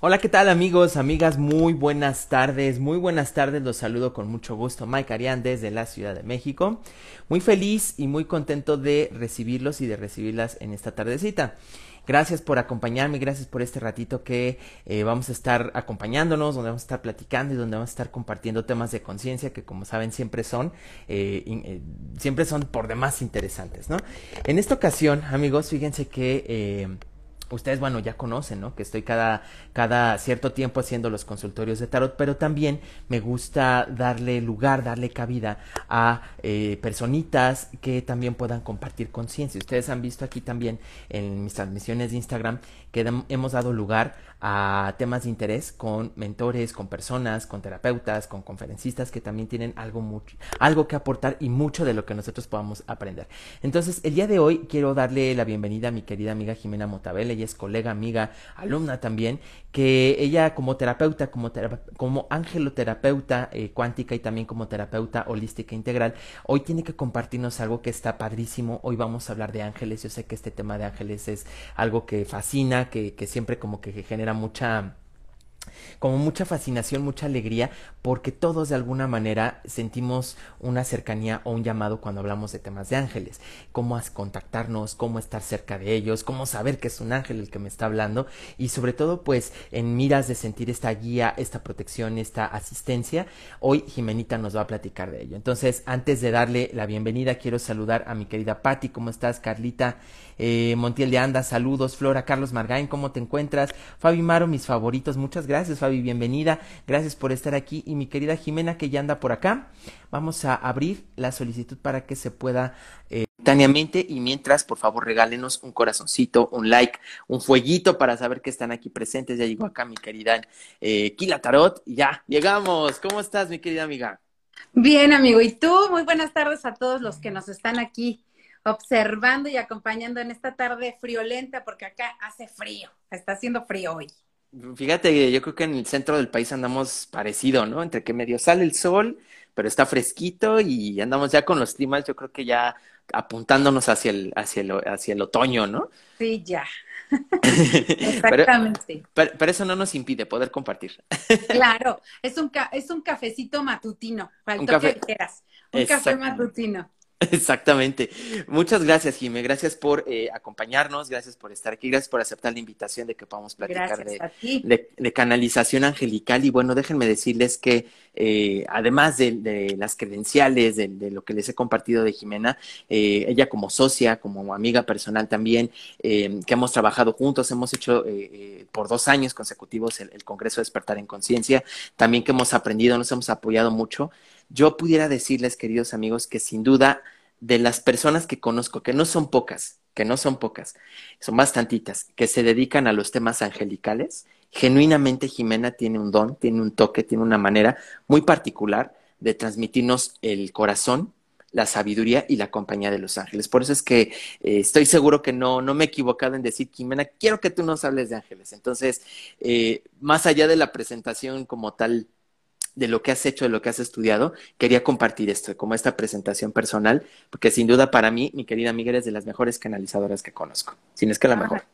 Hola, ¿qué tal amigos, amigas? Muy buenas tardes, muy buenas tardes, los saludo con mucho gusto, Mike Arián desde la Ciudad de México. Muy feliz y muy contento de recibirlos y de recibirlas en esta tardecita. Gracias por acompañarme, gracias por este ratito que eh, vamos a estar acompañándonos, donde vamos a estar platicando y donde vamos a estar compartiendo temas de conciencia que como saben siempre son, eh, eh, siempre son por demás interesantes, ¿no? En esta ocasión, amigos, fíjense que Ustedes, bueno, ya conocen, ¿no? Que estoy cada, cada cierto tiempo haciendo los consultorios de tarot, pero también me gusta darle lugar, darle cabida a eh, personitas que también puedan compartir conciencia. Ustedes han visto aquí también en mis transmisiones de Instagram que hemos dado lugar a temas de interés con mentores, con personas, con terapeutas, con conferencistas que también tienen algo, mucho, algo que aportar y mucho de lo que nosotros podamos aprender. Entonces, el día de hoy quiero darle la bienvenida a mi querida amiga Jimena Motabel, ella es colega, amiga, alumna también, que ella como terapeuta, como, como angeloterapeuta eh, cuántica y también como terapeuta holística integral, hoy tiene que compartirnos algo que está padrísimo. Hoy vamos a hablar de ángeles. Yo sé que este tema de ángeles es algo que fascina, que, que siempre como que genera mucha como mucha fascinación, mucha alegría, porque todos de alguna manera sentimos una cercanía o un llamado cuando hablamos de temas de ángeles. Cómo contactarnos, cómo estar cerca de ellos, cómo saber que es un ángel el que me está hablando y sobre todo pues en miras de sentir esta guía, esta protección, esta asistencia, hoy Jimenita nos va a platicar de ello. Entonces, antes de darle la bienvenida, quiero saludar a mi querida Patti, ¿cómo estás? Carlita eh, Montiel de Anda, saludos, Flora, Carlos Margain, ¿cómo te encuentras? Fabi Maro, mis favoritos, muchas gracias Fabi, bienvenida, gracias por estar aquí y mi querida Jimena que ya anda por acá, vamos a abrir la solicitud para que se pueda eh, y mientras por favor regálenos un corazoncito, un like, un fueguito para saber que están aquí presentes, ya llegó acá mi querida eh, Kila Tarot ya, llegamos, ¿cómo estás mi querida amiga? Bien, amigo. ¿Y tú? Muy buenas tardes a todos los que nos están aquí observando y acompañando en esta tarde friolenta, porque acá hace frío, está haciendo frío hoy. Fíjate, yo creo que en el centro del país andamos parecido, ¿no? Entre que medio sale el sol, pero está fresquito y andamos ya con los climas, yo creo que ya apuntándonos hacia el, hacia el, hacia el otoño, ¿no? Sí, ya. Exactamente. Pero, pero, eso no nos impide poder compartir. claro, es un, es un cafecito matutino, para un café. Un café matutino. Exactamente. Muchas gracias, Jimé. Gracias por eh, acompañarnos, gracias por estar aquí, gracias por aceptar la invitación de que podamos platicar de, de, canalización angelical. Y bueno, déjenme decirles que eh, además de, las credenciales, de, lo que les he compartido de Jimena, eh, ella como socia, como amiga personal también, que hemos trabajado juntos, hemos hecho por dos años consecutivos el, el Congreso Despertar en Conciencia, también que hemos aprendido, nos hemos apoyado mucho yo pudiera decirles, queridos amigos, que sin duda de las personas que conozco, que no son pocas, que no son pocas, son bastantitas, que se dedican a los temas angelicales, genuinamente Jimena tiene un don, tiene un toque, tiene una manera muy particular de transmitirnos el corazón, la sabiduría y la compañía de los ángeles. Por eso es que eh, estoy seguro que no, no me he equivocado en decir, Jimena, quiero que tú nos hables de ángeles. Entonces, eh, más allá de la presentación como tal de lo que has hecho, de lo que has estudiado, quería compartir esto, como esta presentación personal, porque sin duda para mí, mi querida amiga, eres de las mejores canalizadoras que conozco, si no es que la mejor.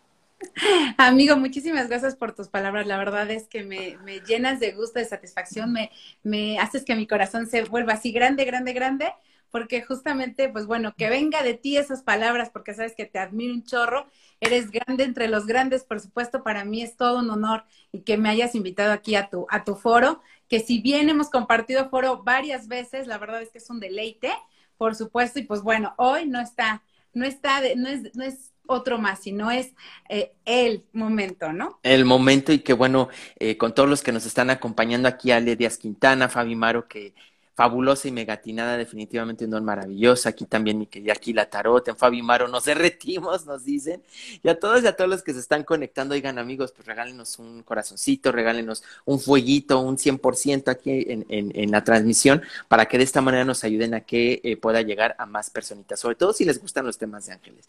Amigo, muchísimas gracias por tus palabras. La verdad es que me, me llenas de gusto, de satisfacción, me, me haces que mi corazón se vuelva así grande, grande, grande, porque justamente, pues bueno, que venga de ti esas palabras, porque sabes que te admiro un chorro, eres grande entre los grandes, por supuesto, para mí es todo un honor y que me hayas invitado aquí a tu, a tu foro que si bien hemos compartido foro varias veces, la verdad es que es un deleite, por supuesto, y pues bueno, hoy no está, no está, no es, no es otro más, sino es eh, el momento, ¿no? El momento y que bueno, eh, con todos los que nos están acompañando aquí, Ale Díaz Quintana, Fabi Maro, que fabulosa y megatinada, definitivamente un don maravilloso. Aquí también mi querida la Tarot, en Fabi Maro nos derretimos, nos dicen. Y a todos y a todos los que se están conectando, oigan amigos, pues regálenos un corazoncito, regálenos un fueguito, un 100% aquí en, en, en, la transmisión, para que de esta manera nos ayuden a que eh, pueda llegar a más personitas, sobre todo si les gustan los temas de ángeles.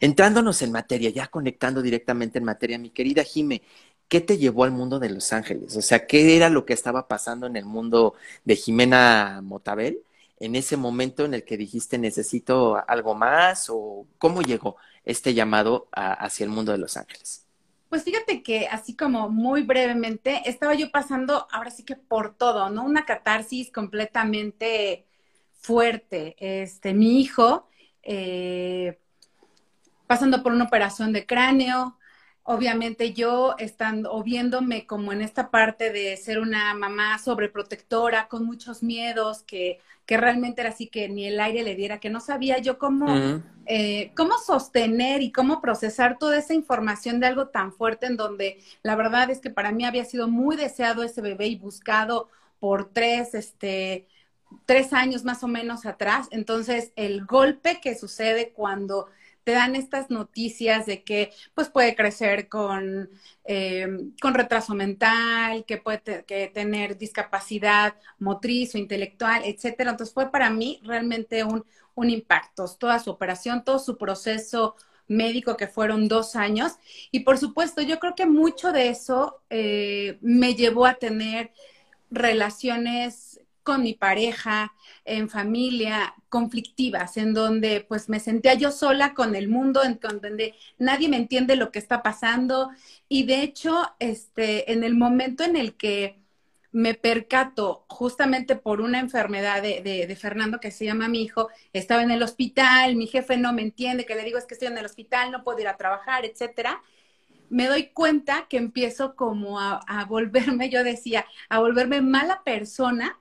Entrándonos en materia, ya conectando directamente en materia, mi querida Jime, ¿qué te llevó al mundo de Los Ángeles? O sea, ¿qué era lo que estaba pasando en el mundo de Jimena Motabel en ese momento en el que dijiste necesito algo más o cómo llegó este llamado hacia el mundo de Los Ángeles? Pues fíjate que así como muy brevemente, estaba yo pasando ahora sí que por todo, ¿no? Una catarsis completamente fuerte. Este, mi hijo, eh, pasando por una operación de cráneo, obviamente yo estando o viéndome como en esta parte de ser una mamá sobreprotectora con muchos miedos que, que realmente era así que ni el aire le diera que no sabía yo cómo eh, cómo sostener y cómo procesar toda esa información de algo tan fuerte en donde la verdad es que para mí había sido muy deseado ese bebé y buscado por tres este tres años más o menos atrás. Entonces el golpe que sucede cuando te dan estas noticias de que pues puede crecer con, eh, con retraso mental, que puede que tener discapacidad motriz o intelectual, etcétera. Entonces fue para mí realmente un, un impacto, toda su operación, todo su proceso médico que fueron dos años. Y por supuesto, yo creo que mucho de eso eh, me llevó a tener relaciones con mi pareja, en familia, conflictivas, en donde pues me sentía yo sola con el mundo, en donde nadie me entiende lo que está pasando. Y de hecho, este, en el momento en el que me percato justamente por una enfermedad de, de, de, Fernando que se llama mi hijo, estaba en el hospital, mi jefe no me entiende, que le digo es que estoy en el hospital, no puedo ir a trabajar, etcétera. Me doy cuenta que empiezo como a, a volverme, yo decía, a volverme mala persona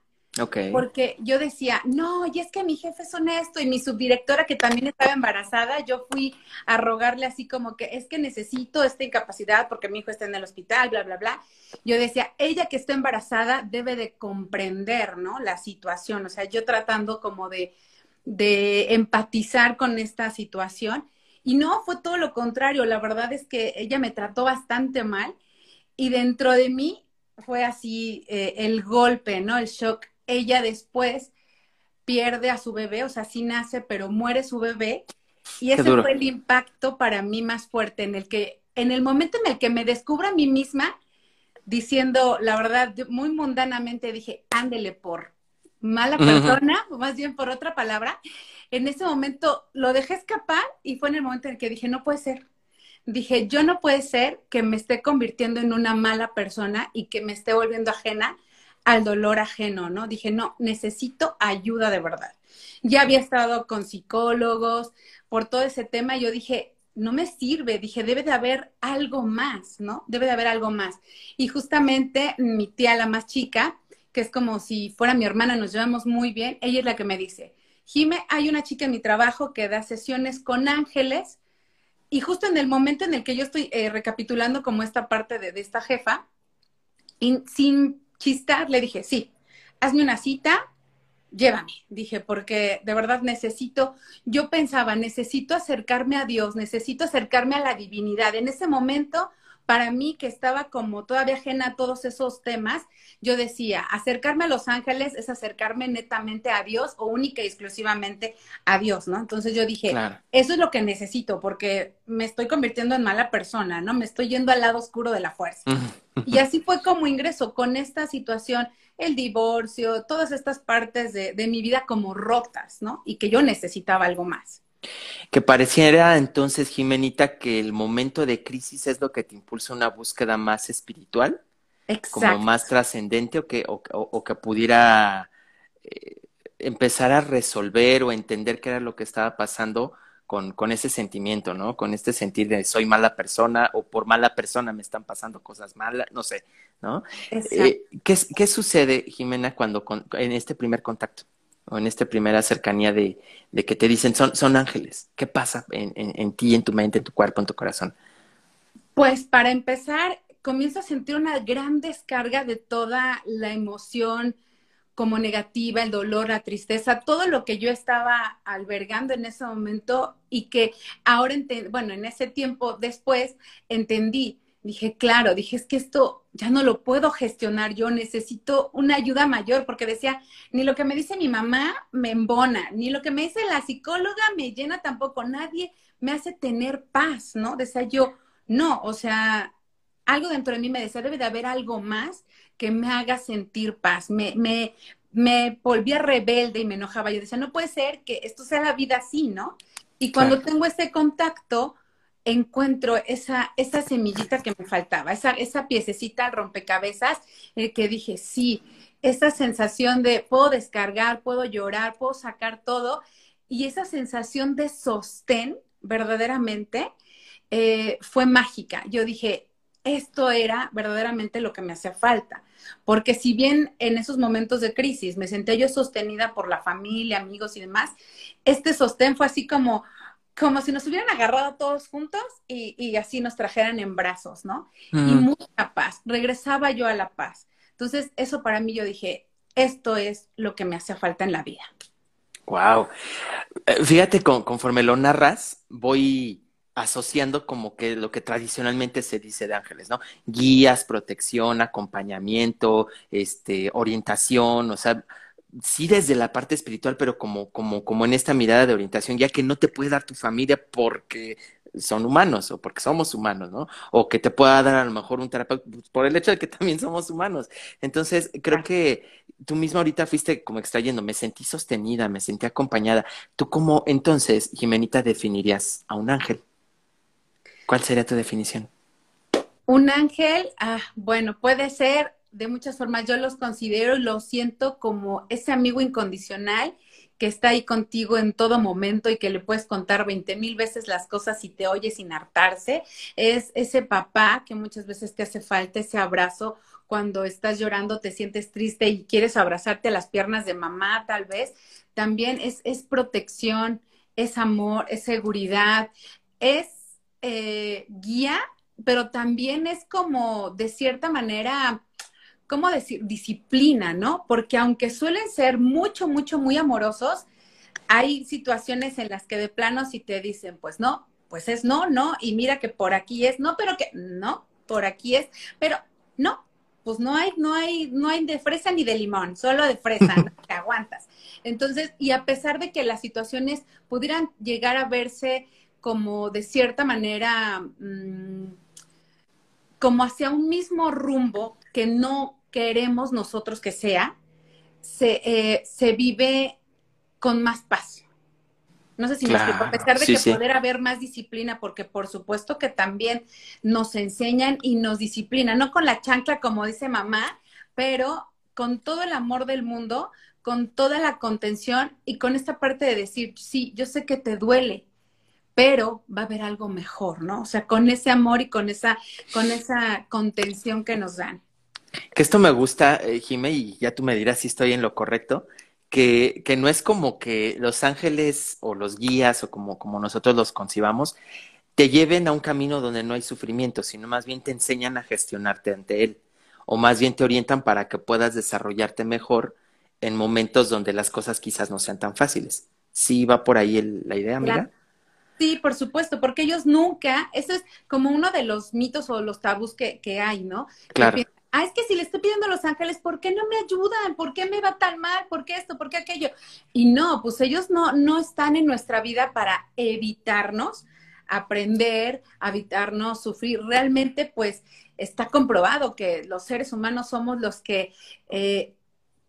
porque yo decía, no, y es que mi jefe es honesto y mi subdirectora que también estaba embarazada, yo fui a rogarle así como que es que necesito esta incapacidad porque mi hijo está en el hospital, bla, bla, bla. Yo decía, ella que está embarazada debe de comprender, ¿no? La situación, o sea, yo tratando como de, de empatizar con esta situación. Y no, fue todo lo contrario, la verdad es que ella me trató bastante mal y dentro de mí fue así eh, el golpe, ¿no? El shock ella después pierde a su bebé, o sea, sí nace, pero muere su bebé. Y ese fue el impacto para mí más fuerte, en el que, en el momento en el que me descubro a mí misma, diciendo, la verdad, muy mundanamente dije, ándele por mala persona, o más bien por otra palabra, en ese momento lo dejé escapar y fue en el momento en el que dije, no puede ser. Dije, yo no puede ser que me esté convirtiendo en una mala persona y que me esté volviendo ajena al dolor ajeno, ¿no? Dije, no, necesito ayuda de verdad. Ya había estado con psicólogos por todo ese tema y yo dije, no me sirve, dije, debe de haber algo más, ¿no? Debe de haber algo más. Y justamente mi tía, la más chica, que es como si fuera mi hermana, nos llevamos muy bien, ella es la que me dice, Jime, hay una chica en mi trabajo que da sesiones con ángeles y justo en el momento en el que yo estoy eh, recapitulando como esta parte de, esta jefa, sin le dije, sí, hazme una cita, llévame. Dije, porque de verdad necesito, yo pensaba, necesito acercarme a Dios, necesito acercarme a la divinidad. En ese momento, para mí, que estaba como todavía ajena a todos esos temas, yo decía, acercarme a los ángeles es acercarme netamente a Dios o única y exclusivamente a Dios, ¿no? Entonces yo dije, eso es lo que necesito porque me estoy convirtiendo en mala persona, ¿no? Me estoy yendo al lado oscuro de la fuerza. Y así fue como ingreso con esta situación, el divorcio, todas estas partes de, de mi vida como rotas, ¿no? Y que yo necesitaba algo más. Que pareciera entonces, Jimenita, que el momento de crisis es lo que te impulsa una búsqueda más espiritual, como más trascendente o que, o, que pudiera eh, empezar a resolver o entender qué era lo que estaba pasando con, con ese sentimiento, ¿no? Con este sentir de soy mala persona o por mala persona me están pasando cosas malas, no sé, ¿no? Eh, ¿qué, ¿qué, sucede, Jimena, cuando en este primer contacto? O en esta primera cercanía de, de que te dicen son, son ángeles. ¿Qué pasa en, en, en, ti, en tu mente, en tu cuerpo, en tu corazón? Pues para empezar, comienzo a sentir una gran descarga de toda la emoción como negativa, el dolor, la tristeza, todo lo que yo estaba albergando en ese momento y que ahora, bueno, en ese tiempo después entendí, dije, claro, dije, es que esto ya no lo puedo gestionar, yo necesito una ayuda mayor, porque decía, ni lo que me dice mi mamá me embona, ni lo que me dice la psicóloga me llena tampoco, nadie me hace tener paz, ¿no? Decía yo, no, o sea, algo dentro de mí me decía, debe de haber algo más que me haga sentir paz. Me, me, me volvía rebelde y me enojaba. Yo decía, no puede ser que esto sea la vida así, ¿no? Y cuando tengo ese contacto, encuentro esa, esa semillita que me faltaba, esa, esa piececita rompecabezas, el que dije, sí, esa sensación de puedo descargar, puedo llorar, puedo sacar todo, y esa sensación de sostén verdaderamente eh, fue mágica. Yo dije, esto era verdaderamente lo que me hacía falta. Porque si bien en esos momentos de crisis me senté yo sostenida por la familia, amigos y demás, este sostén fue así como, como si nos hubieran agarrado todos juntos y, así nos trajeran en brazos, ¿no? Y mucha paz. Regresaba yo a la paz. Entonces, eso para mí yo dije, esto es lo que me hacía falta en la vida. Wow. Eh, fíjate, conforme lo narras, voy asociando como que lo que tradicionalmente se dice de ángeles, ¿no? Guías, protección, acompañamiento, este, orientación, o sea, sí desde la parte espiritual, pero como, como, como en esta mirada de orientación, ya que no te puede dar tu familia porque son humanos o porque somos humanos, ¿no? O que te pueda dar a lo mejor un terapeuta pues, por el hecho de que también somos humanos. Entonces, creo que tú misma ahorita fuiste como extrayendo, me sentí sostenida, me sentí acompañada. ¿Tú cómo entonces, Jimenita, definirías a un ángel? ¿Cuál sería tu definición? Un ángel, ah, bueno, puede ser de muchas formas. Yo los considero y los siento como ese amigo incondicional que está ahí contigo en todo momento y que le puedes contar veinte mil veces las cosas y te oye sin hartarse. Es ese papá que muchas veces te hace falta, ese abrazo cuando estás llorando, te sientes triste y quieres abrazarte a las piernas de mamá, tal vez. También es, es protección, es amor, es seguridad, es eh, guía, pero también es como, de cierta manera, ¿cómo decir? Disciplina, ¿no? Porque aunque suelen ser mucho, mucho, muy amorosos, hay situaciones en las que de plano si te dicen, pues no, pues es no, no, y mira que por aquí es, no, pero que no, por aquí es, pero no, pues no hay, no hay, no hay de fresa ni de limón, solo de fresa, ¿no? te aguantas. Entonces, y a pesar de que las situaciones pudieran llegar a verse como de cierta manera, mm, como hacia un mismo rumbo que no queremos nosotros que sea, se, eh, se vive con más paz. No sé si me explico, a pesar de que poder haber más disciplina, porque por supuesto que también nos enseñan y nos disciplinan, no con la chancla como dice mamá, pero con todo el amor del mundo, con toda la contención y con esta parte de decir, sí, yo sé que te duele, pero va a haber algo mejor, ¿no? O sea, con ese amor y con esa, con esa contención que nos dan. Que esto me gusta, eh, Jime, y ya tú me dirás si estoy en lo correcto, que, que no es como que los ángeles o los guías o como, como nosotros los concibamos, te lleven a un camino donde no hay sufrimiento, sino más bien te enseñan a gestionarte ante él, o más bien te orientan para que puedas desarrollarte mejor en momentos donde las cosas quizás no sean tan fáciles. ¿Sí va por ahí la idea, amiga? Sí, por supuesto, porque ellos nunca, eso es como uno de los mitos o los tabús que, que hay, ¿no? Claro. Ah, es que si le estoy pidiendo a los ángeles, ¿por qué no me ayudan? ¿Por qué me va tan mal? ¿Por qué esto? ¿Por qué aquello? Y no, pues ellos no, no están en nuestra vida para evitarnos aprender, evitarnos sufrir. Realmente, pues, está comprobado que los seres humanos somos los que eh,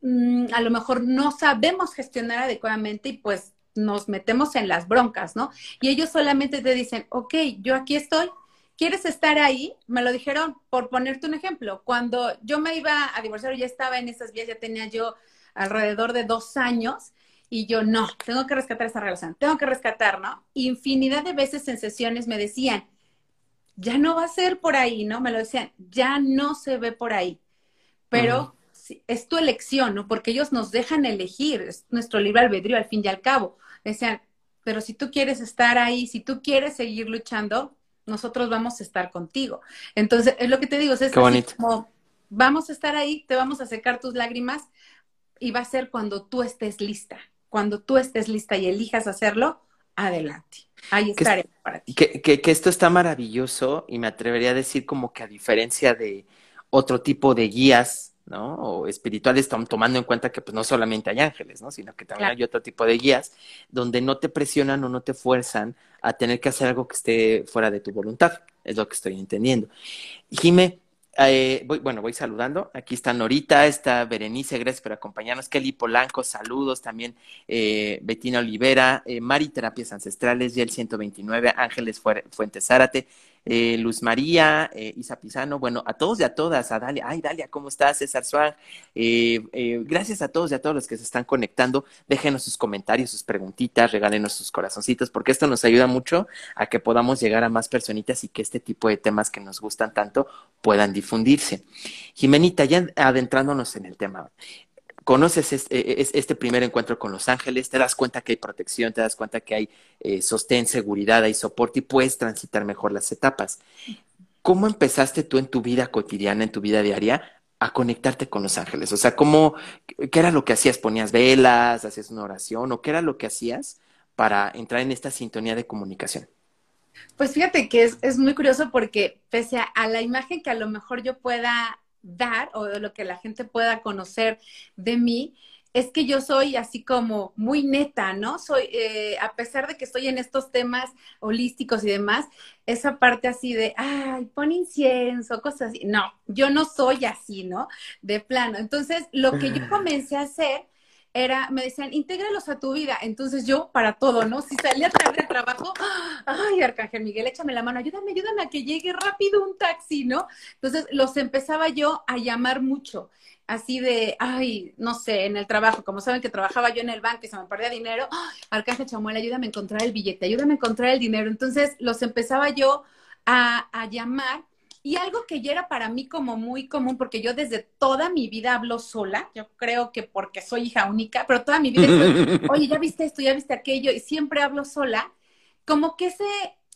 mm, a lo mejor no sabemos gestionar adecuadamente y pues nos metemos en las broncas, ¿no? Y ellos solamente te dicen, ok, yo aquí estoy, ¿quieres estar ahí? Me lo dijeron por ponerte un ejemplo. Cuando yo me iba a divorciar, ya estaba en esas vías, ya tenía yo alrededor de dos años. Y yo, no, tengo que rescatar esa relación, tengo que rescatar, ¿no? Infinidad de veces en sesiones me decían, ya no va a ser por ahí, ¿no? Me lo decían, ya no se ve por ahí. Pero es tu elección, ¿no? Porque ellos nos dejan elegir, es nuestro libre albedrío al fin y al cabo decían, pero si tú quieres estar ahí, si tú quieres seguir luchando, nosotros vamos a estar contigo. Entonces, es lo que te digo, es como, vamos a estar ahí, te vamos a secar tus lágrimas, y va a ser cuando tú estés lista. Cuando tú estés lista y elijas hacerlo, adelante. Ahí estaré para ti. Que, que, que, esto está maravilloso y me atrevería a decir como que a diferencia de otro tipo de guías, ¿no? O espirituales, tomando en cuenta que pues no solamente hay ángeles, ¿no? Sino que también hay otro tipo de guías donde no te presionan o no te fuerzan a tener que hacer algo que esté fuera de tu voluntad. Es lo que estoy entendiendo. Jime, eh, voy, bueno, voy saludando. Aquí está Norita, está Berenice, gracias por acompañarnos. Kelly Polanco, saludos. También eh, Betina Olivera, eh, Mari Terapias Ancestrales, y el 129, Ángeles Fuentes Zárate, eh, Luz María, eh, Isa Pisano, bueno, a todos y a todas, a Dalia, ay Dalia, ¿cómo estás? César Suárez, eh, eh, gracias a todos y a todos los que se están conectando, déjenos sus comentarios, sus preguntitas, regálenos sus corazoncitos, porque esto nos ayuda mucho a que podamos llegar a más personitas y que este tipo de temas que nos gustan tanto puedan difundirse. Jimenita, ya adentrándonos en el tema, conoces este, este, primer encuentro con los ángeles, te das cuenta que hay protección, te das cuenta que hay eh, sostén, seguridad, hay soporte y puedes transitar mejor las etapas. ¿Cómo empezaste tú en tu vida cotidiana, en tu vida diaria, a conectarte con los ángeles? O sea, ¿cómo, ¿qué era lo que hacías? ¿Ponías velas? ¿Hacías una oración? ¿O qué era lo que hacías para entrar en esta sintonía de comunicación? Pues fíjate que es, es muy curioso porque pese a la imagen que a lo mejor yo pueda dar o de lo que la gente pueda conocer de mí, es que yo soy así como muy neta, ¿no? Soy, eh, a pesar de que estoy en estos temas holísticos y demás, esa parte así de, ay, pon incienso, cosas así. No, yo no soy así, ¿no? De plano. Entonces, lo que yo comencé a hacer era, me decían, intégralos a tu vida. Entonces yo, para todo, ¿no? Si salía tarde de trabajo, ay, Arcángel Miguel, échame la mano, ayúdame, ayúdame a que llegue rápido un taxi, ¿no? Entonces los empezaba yo a llamar mucho, así de, ay, no sé, en el trabajo, como saben que trabajaba yo en el banco y se me perdía dinero, Arcángel Chamuel, ayúdame a encontrar el billete, ayúdame a encontrar el dinero. Entonces los empezaba yo a, a llamar y algo que ya era para mí como muy común, porque yo desde toda mi vida hablo sola, yo creo que porque soy hija única, pero toda mi vida estoy, oye, ya viste esto, ya viste aquello, y siempre hablo sola, como que ese,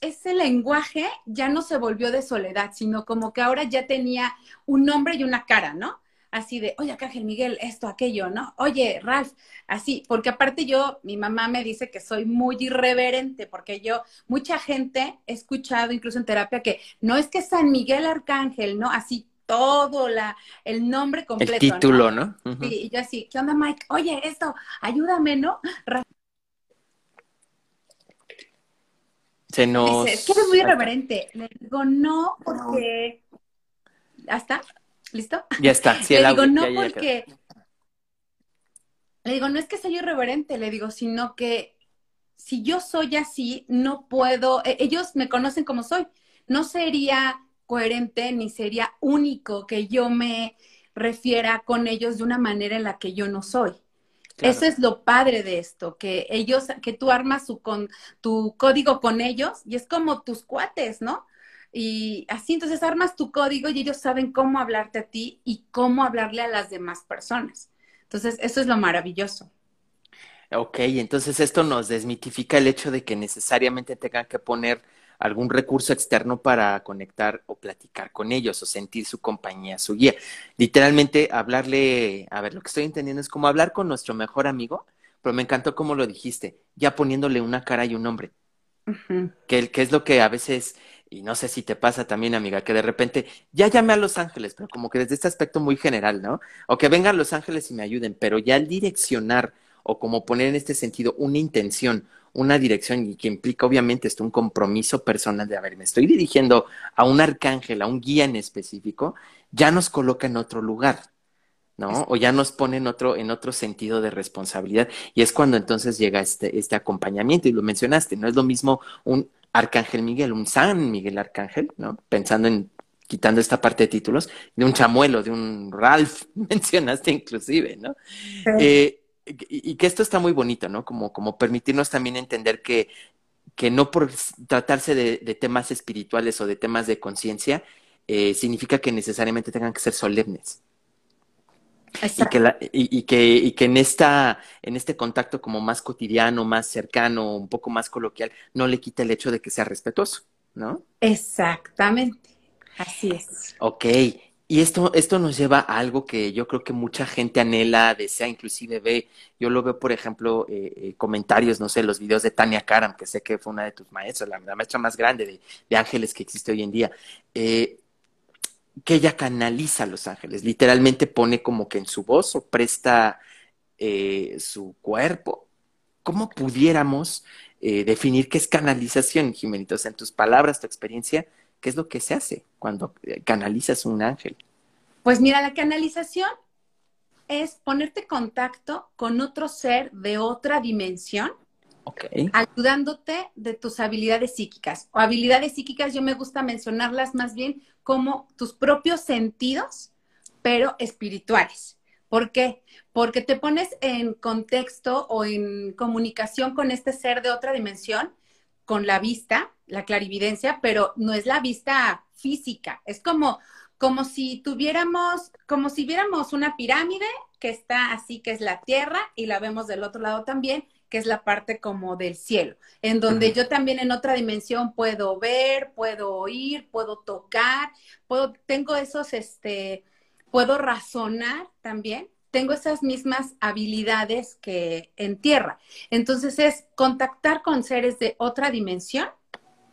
ese lenguaje ya no se volvió de soledad, sino como que ahora ya tenía un nombre y una cara, ¿no? Así de, oye, Ángel Miguel, esto, aquello, ¿no? Oye, Ralph, así, porque aparte yo, mi mamá me dice que soy muy irreverente, porque yo, mucha gente he escuchado, incluso en terapia, que no es que San Miguel Arcángel, ¿no? Así todo la, el nombre completo. El título, ¿no? Sí, y yo así, ¿qué onda, Mike? Oye, esto, ayúdame, ¿no? Se nos... Dice, es que eres muy irreverente. Le digo, no, porque... ¿Hasta? ¿Listo? Ya está. Sí, le digo, no porque... Le digo, no es que sea yo irreverente, le digo, sino que si yo soy así, no puedo, e, ellos me conocen como soy, no sería coherente ni sería único que yo me refiera con ellos de una manera en la que yo no soy. Claro. Eso es lo padre de esto, que ellos, que tú armas su, con, tu código con ellos y es como tus cuates, ¿no? Y así entonces armas tu código y ellos saben cómo hablarte a ti y cómo hablarle a las demás personas. Entonces, eso es lo maravilloso. Ok, entonces esto nos desmitifica el hecho de que necesariamente tengan que poner algún recurso externo para conectar o platicar con ellos o sentir su compañía, su guía. Literalmente hablarle, a ver, lo que estoy entendiendo es como hablar con nuestro mejor amigo, pero me encantó cómo lo dijiste, ya poniéndole una cara y un nombre. Uh -huh. que, que es lo que a veces y no sé si te pasa también, amiga, que de repente ya llamé a Los Ángeles, pero como que desde este aspecto muy general, ¿no? O que vengan Los Ángeles y me ayuden, pero ya al direccionar o como poner en este sentido una intención, una dirección y que implica obviamente esto un compromiso personal de, a ver, me estoy dirigiendo a un arcángel, a un guía en específico, ya nos coloca en otro lugar, ¿no? O ya nos pone en otro, en otro sentido de responsabilidad. Y es cuando entonces llega este, este acompañamiento, y lo mencionaste, no es lo mismo un Arcángel Miguel, un San Miguel Arcángel, ¿no? Pensando en quitando esta parte de títulos, de un chamuelo, de un Ralph, mencionaste inclusive, ¿no? Sí. Eh, y, y, que esto está muy bonito, ¿no? Como, como permitirnos también entender que, que no por tratarse de, de temas espirituales o de temas de conciencia, eh, significa que necesariamente tengan que ser solemnes. Y que, la, y, y, que, y que en, esta, en este contacto como más cotidiano, más cercano, un poco más coloquial, no le quita el hecho de que sea respetuoso, ¿no? Exactamente, así es. Ok, Y esto, esto nos lleva a algo que yo creo que mucha gente anhela, desea, inclusive ve. Yo lo veo, por ejemplo, eh, eh, comentarios, no sé, los videos de Tania Karam, que sé que fue una de tus maestras, la, maestra más grande de, de, ángeles que existe hoy en día. Eh, que ella canaliza a los ángeles, literalmente pone como que en su voz o presta eh, su cuerpo. ¿Cómo pudiéramos eh, definir qué es canalización, Jimenitos? En tus palabras, tu experiencia, ¿qué es lo que se hace cuando eh, canalizas un ángel? Pues mira, la canalización es ponerte en contacto con otro ser de otra dimensión, ayudándote de tus habilidades psíquicas. O habilidades psíquicas, yo me gusta mencionarlas más bien como tus propios sentidos, pero espirituales. ¿Por qué? Porque te pones en contexto o en comunicación con este ser de otra dimensión, con la vista, la clarividencia, pero no es la vista física. Es como, como si tuviéramos, como si viéramos una pirámide que está así, que es la tierra, y la vemos del otro lado también, que es la parte como del cielo, en donde yo también en otra dimensión puedo ver, puedo oír, puedo tocar, puedo, tengo esos, este, puedo razonar también, tengo esas mismas habilidades que en tierra. Entonces es contactar con seres de otra dimensión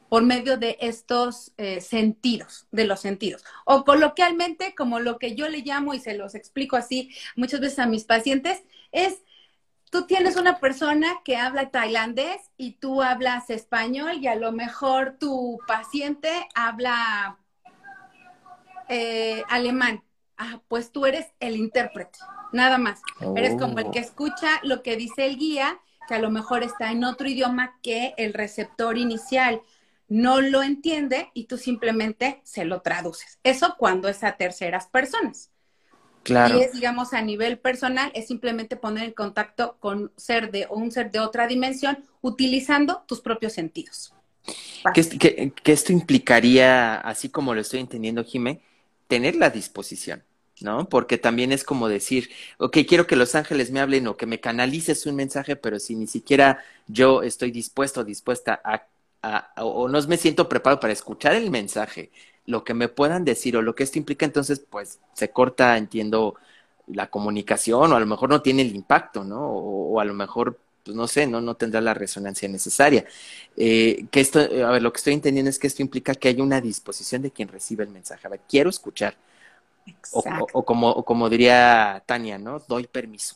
por medio de estos eh, sentidos, de los sentidos. O coloquialmente, como lo que yo le llamo y se los explico así muchas veces a mis pacientes, es tú tienes una persona que habla tailandés y tú hablas español y a lo mejor tu paciente habla eh, alemán. Ah, pues tú eres el intérprete, nada más. Eres como el que oh. escucha lo que dice el guía, que a lo mejor está en otro idioma que el receptor inicial no lo entiende y tú simplemente se lo traduces. Eso cuando es a terceras personas. Y es, digamos, a nivel personal, es simplemente poner en contacto con ser de o un ser de otra dimensión utilizando tus propios sentidos. Que, esto implicaría, así como lo estoy entendiendo, Jimé, tener la disposición, ¿no? Porque también es como decir, ok, quiero que los ángeles me hablen o que me canalices un mensaje, pero si ni siquiera yo estoy dispuesto o dispuesta a, a o no me siento preparado para escuchar el mensaje, lo que me puedan decir o lo que esto implica, entonces pues se corta, entiendo, la comunicación o a lo mejor no tiene el impacto, ¿no? O, a lo mejor, pues no sé, no, no tendrá la resonancia necesaria. Eh, que esto, a ver, lo que estoy entendiendo es que esto implica que hay una disposición de quien recibe el mensaje. A ver, quiero escuchar. O, o, como, o como diría Tania, ¿no? Doy permiso.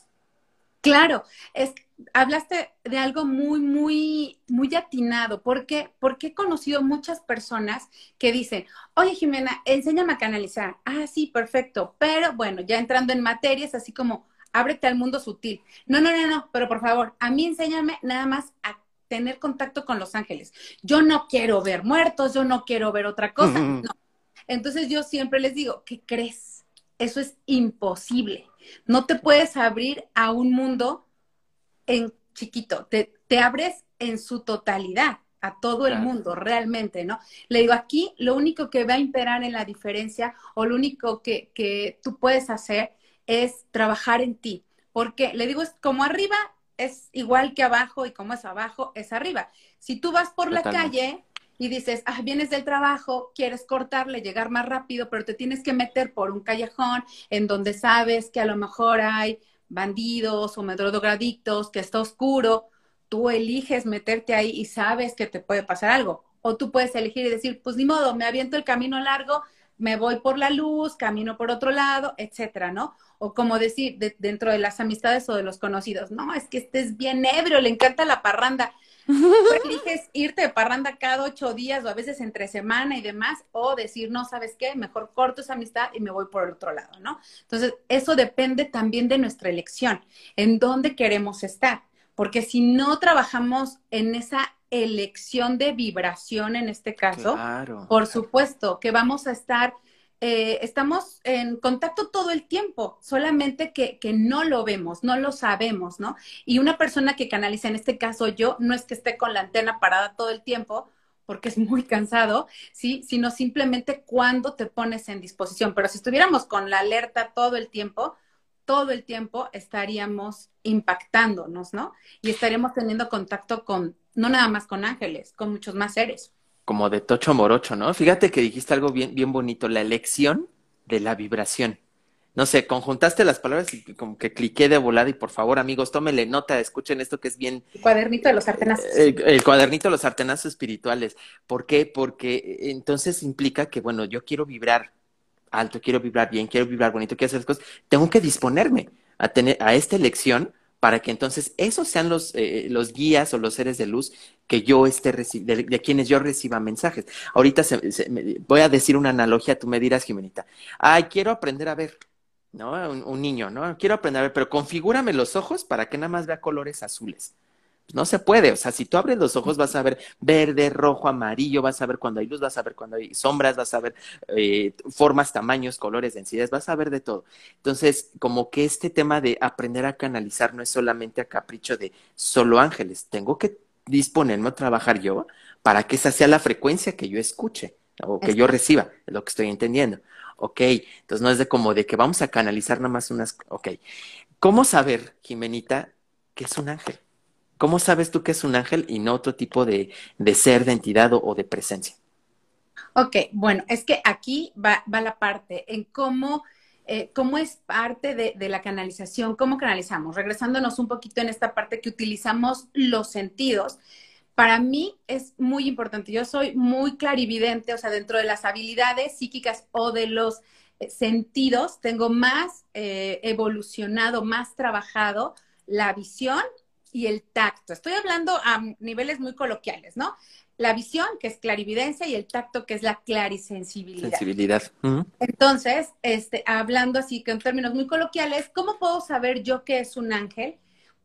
Claro, es, hablaste de algo muy, muy, muy atinado, porque, porque he conocido muchas personas que dicen, oye Jimena, enséñame a canalizar. Ah, sí, perfecto, pero bueno, ya entrando en materias, así como, ábrete al mundo sutil. No, no, no, no, pero por favor, a mí enséñame nada más a tener contacto con los ángeles. Yo no quiero ver muertos, yo no quiero ver otra cosa, no. Entonces yo siempre les digo, ¿qué crees? Eso es imposible. No te puedes abrir a un mundo en chiquito, te, te abres en su totalidad a todo el mundo, realmente, ¿no? Le digo, aquí lo único que va a imperar en la diferencia o lo único que, que tú puedes hacer es trabajar en ti. Porque le digo, es como arriba es igual que abajo y como es abajo es arriba. Si tú vas por la calle y dices, ah, vienes del trabajo, quieres cortarle, llegar más rápido, pero te tienes que meter por un callejón en donde sabes que a lo mejor hay bandidos o drogadictos, que está oscuro, tú eliges meterte ahí y sabes que te puede pasar algo. O tú puedes elegir y decir, pues ni modo, me aviento el camino largo, me voy por la luz, camino por otro lado, etcétera, ¿no? O como decir, dentro de las amistades o de los conocidos, no, es que estés bien ebrio, le encanta la parranda. Tú eliges irte de parranda cada ocho días o a veces entre semana y demás, o decir, no, ¿sabes qué? Mejor corto esa amistad y me voy por el otro lado, ¿no? Entonces, eso depende también de nuestra elección, en dónde queremos estar, porque si no trabajamos en esa elección de vibración en este caso, por supuesto que vamos a estar eh, estamos en contacto todo el tiempo, solamente que, no lo vemos, no lo sabemos, ¿no? Y una persona que canaliza, en este caso yo, no es que esté con la antena parada todo el tiempo, porque es muy cansado, ¿sí? Sino simplemente cuando te pones en disposición. Pero si estuviéramos con la alerta todo el tiempo, todo el tiempo estaríamos impactándonos, ¿no? Y estaríamos teniendo contacto con, no nada más con ángeles, con muchos más seres como de Tocho Morocho, ¿no? Fíjate que dijiste algo bien, bien bonito, la elección de la vibración. No sé, conjuntaste las palabras y como que cliqué de volada y por favor amigos, tómenle nota, escuchen esto que es bien... El cuadernito de los artenazos. El, cuadernito de los artenazos espirituales. ¿Por qué? Porque eh, entonces implica que, bueno, yo quiero vibrar alto, quiero vibrar bien, quiero vibrar bonito, quiero hacer las cosas, tengo que disponerme a tener a esta elección para que entonces esos sean los, eh, los guías o los seres de luz que yo esté de, de quienes yo reciba mensajes. Ahorita voy a decir una analogía, tú me dirás, Jimenita. Ay, quiero aprender a ver, ¿no? Un, niño, ¿no? Quiero aprender a ver, pero configúrame los ojos para que nada más vea colores azules. No se puede, o sea, si tú abres los ojos vas a ver verde, rojo, amarillo, vas a ver cuando hay luz, vas a ver cuando hay sombras, vas a ver eh, formas, tamaños, colores, densidades, vas a ver de todo. Entonces, como que este tema de aprender a canalizar no es solamente a capricho de solo ángeles, tengo que disponerme a trabajar yo para que esa sea la frecuencia que yo escuche o que yo reciba, es lo que estoy entendiendo. Ok, entonces no es de como de que vamos a canalizar nada más unas, ok. ¿Cómo saber, Jimenita, que es un ángel? ¿Cómo sabes tú que es un ángel y no otro tipo de, ser, de entidad o, de presencia? Ok, bueno, es que aquí va, la parte en cómo, eh, cómo es parte de, de, la canalización, cómo canalizamos. Regresándonos un poquito en esta parte que utilizamos los sentidos. Para mí es muy importante. Yo soy muy clarividente, o sea, dentro de las habilidades psíquicas o de los eh, sentidos, tengo más eh, evolucionado, más trabajado la visión y el tacto. Estoy hablando a niveles muy coloquiales, ¿no? La visión, que es clarividencia, y el tacto, que es la clarisensibilidad. Sensibilidad. Entonces, este, hablando así que en términos muy coloquiales, ¿cómo puedo saber yo que es un ángel?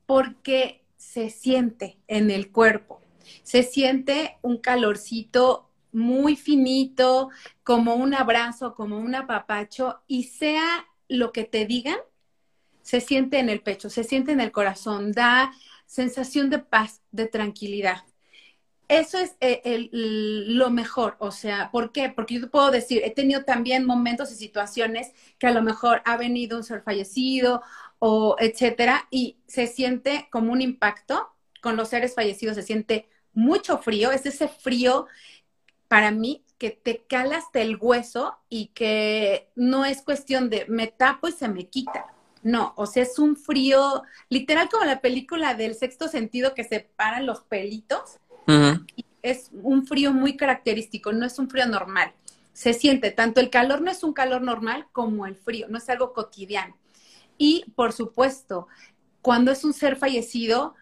Porque se siente en el cuerpo, se siente un calorcito muy finito, como un abrazo, como un apapacho, y sea lo que te digan, se siente en el pecho, se siente en el corazón, da sensación de paz, de tranquilidad. Eso es eh, lo mejor, o sea, ¿por qué? Porque yo puedo decir, he tenido también momentos y situaciones que a lo mejor ha venido un ser fallecido o etcétera, y se siente como un impacto con los seres fallecidos, se siente mucho frío, es ese frío para mí que te cala hasta el hueso y que no es cuestión de me tapo y se me quita. No, o sea, es un frío, literal como la película del sexto sentido que se paran los pelitos. Es un frío muy característico, no es un frío normal. Se siente, tanto el calor no es un calor normal como el frío, no es algo cotidiano. Y por supuesto, cuando es un ser fallecido,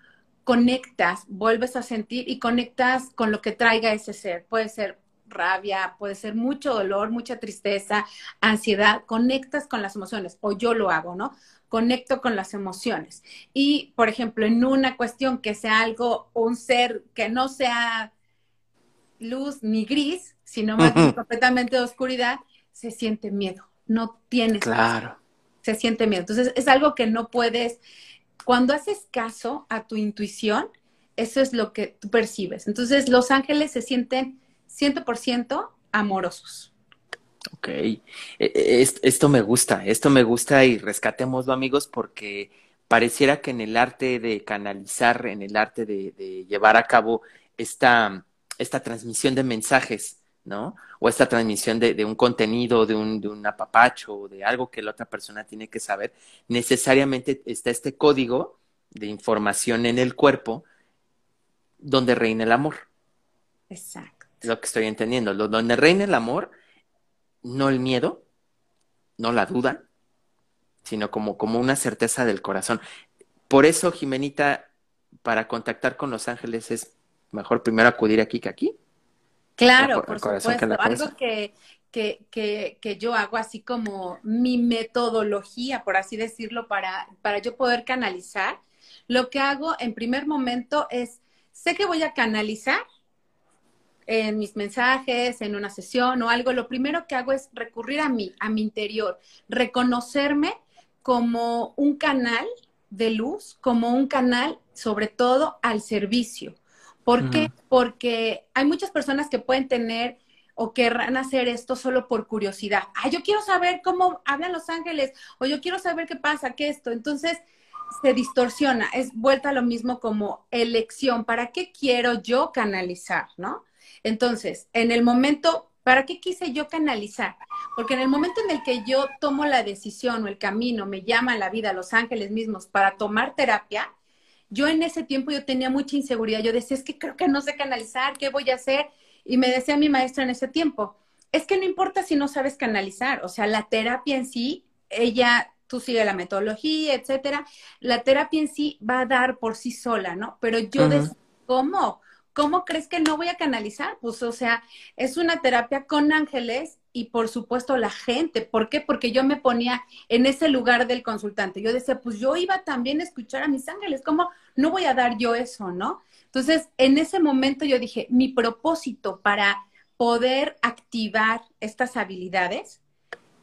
conectas, vuelves a sentir y conectas con lo que traiga ese ser. Puede ser rabia, puede ser mucho dolor, mucha tristeza, ansiedad, conectas con las emociones, o yo lo hago, ¿no? Conecto con las emociones. Y, por ejemplo, en una cuestión que sea algo, un ser que no sea luz ni gris, sino más completamente de oscuridad, se siente miedo, no tienes. Claro. Se siente miedo. Entonces, es algo que no puedes, cuando haces caso a tu intuición, eso es lo que tú percibes. Entonces, los ángeles se sienten 100% amorosos. Ok, e, e, esto me gusta, esto me gusta y rescatémoslo amigos porque pareciera que en el arte de canalizar, en el arte de, llevar a cabo esta, esta transmisión de mensajes, ¿no? O esta transmisión de, de un contenido, de un, de un apapacho, de algo que la otra persona tiene que saber, necesariamente está este código de información en el cuerpo donde reina el amor. Exacto lo que estoy entendiendo. Donde reina el amor, no el miedo, no la duda, sino como, como una certeza del corazón. Por eso, Jimenita, para contactar con los ángeles es mejor primero acudir aquí que aquí. Claro, por supuesto. Algo que, que, que, que, yo hago así como mi metodología, por así decirlo, para, para yo poder canalizar. Lo que hago en primer momento es, sé que voy a canalizar, en mis mensajes, en una sesión o algo, lo primero que hago es recurrir a mí, a mi interior, reconocerme como un canal de luz, como un canal sobre todo al servicio. ¿Por qué? Porque hay muchas personas que pueden tener o querrán hacer esto solo por curiosidad. Ah, yo quiero saber cómo hablan los ángeles o yo quiero saber qué pasa, qué esto. Entonces se distorsiona, es vuelta a lo mismo como elección. ¿Para qué quiero yo canalizar, no? Entonces, en el momento, ¿para qué quise yo canalizar? Porque en el momento en el que yo tomo la decisión o el camino, me llama la vida, Los Ángeles mismos, para tomar terapia, yo en ese tiempo yo tenía mucha inseguridad. Yo decía, es que creo que no sé canalizar, ¿qué voy a hacer? Y me decía mi maestra en ese tiempo, es que no importa si no sabes canalizar, o sea, la terapia en sí, ella, tú sigue la metodología, etcétera, la terapia en sí va a dar por sí sola, ¿no? Pero yo decía, ¿cómo? ¿Cómo crees que no voy a canalizar? Pues, o sea, es una terapia con ángeles y por supuesto la gente. ¿Por qué? Porque yo me ponía en ese lugar del consultante. Yo decía, pues yo iba también a escuchar a mis ángeles. ¿Cómo no voy a dar yo eso, no? Entonces, en ese momento yo dije, mi propósito para poder activar estas habilidades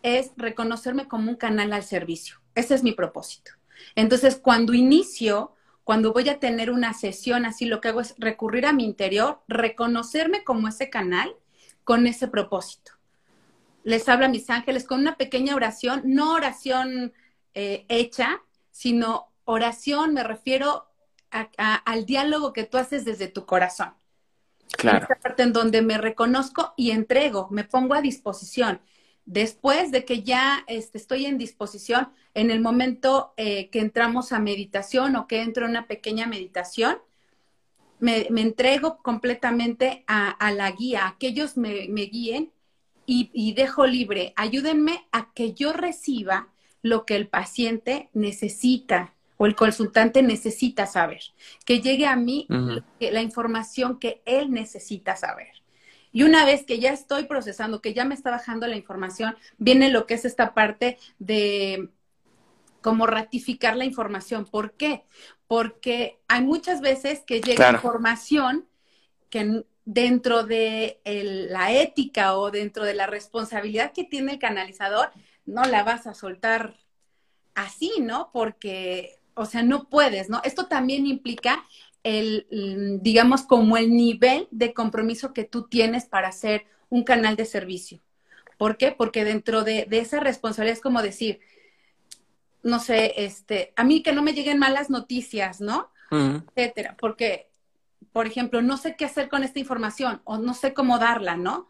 es reconocerme como un canal al servicio. Ese es mi propósito. Entonces, cuando inicio, cuando voy a tener una sesión así, lo que hago es recurrir a mi interior, reconocerme como ese canal con ese propósito les habla a mis ángeles con una pequeña oración, no oración eh, hecha, sino oración, me refiero al diálogo que tú haces desde tu corazón. Claro. Esta parte en donde me reconozco y entrego, me pongo a disposición. Después de que ya este, estoy en disposición, en el momento eh, que entramos a meditación o que entro en una pequeña meditación, me, entrego completamente a, la guía, a que ellos me, me guíen y, dejo libre, ayúdenme a que yo reciba lo que el paciente necesita o el consultante necesita saber, que llegue a mí la información que él necesita saber. Y una vez que ya estoy procesando, que ya me está bajando la información, viene lo que es esta parte de cómo ratificar la información. ¿Por qué? Porque hay muchas veces que llega información que dentro de la ética o dentro de la responsabilidad que tiene el canalizador, no la vas a soltar así, ¿no? Porque, o sea, no puedes, ¿no? Esto también implica el, digamos, como el nivel de compromiso que tú tienes para hacer un canal de servicio. ¿Por qué? Porque dentro de, esa responsabilidad es como decir, no sé, este, a mí que no me lleguen malas noticias, ¿no? Etcétera, porque por ejemplo, no sé qué hacer con esta información o no sé cómo darla, ¿no?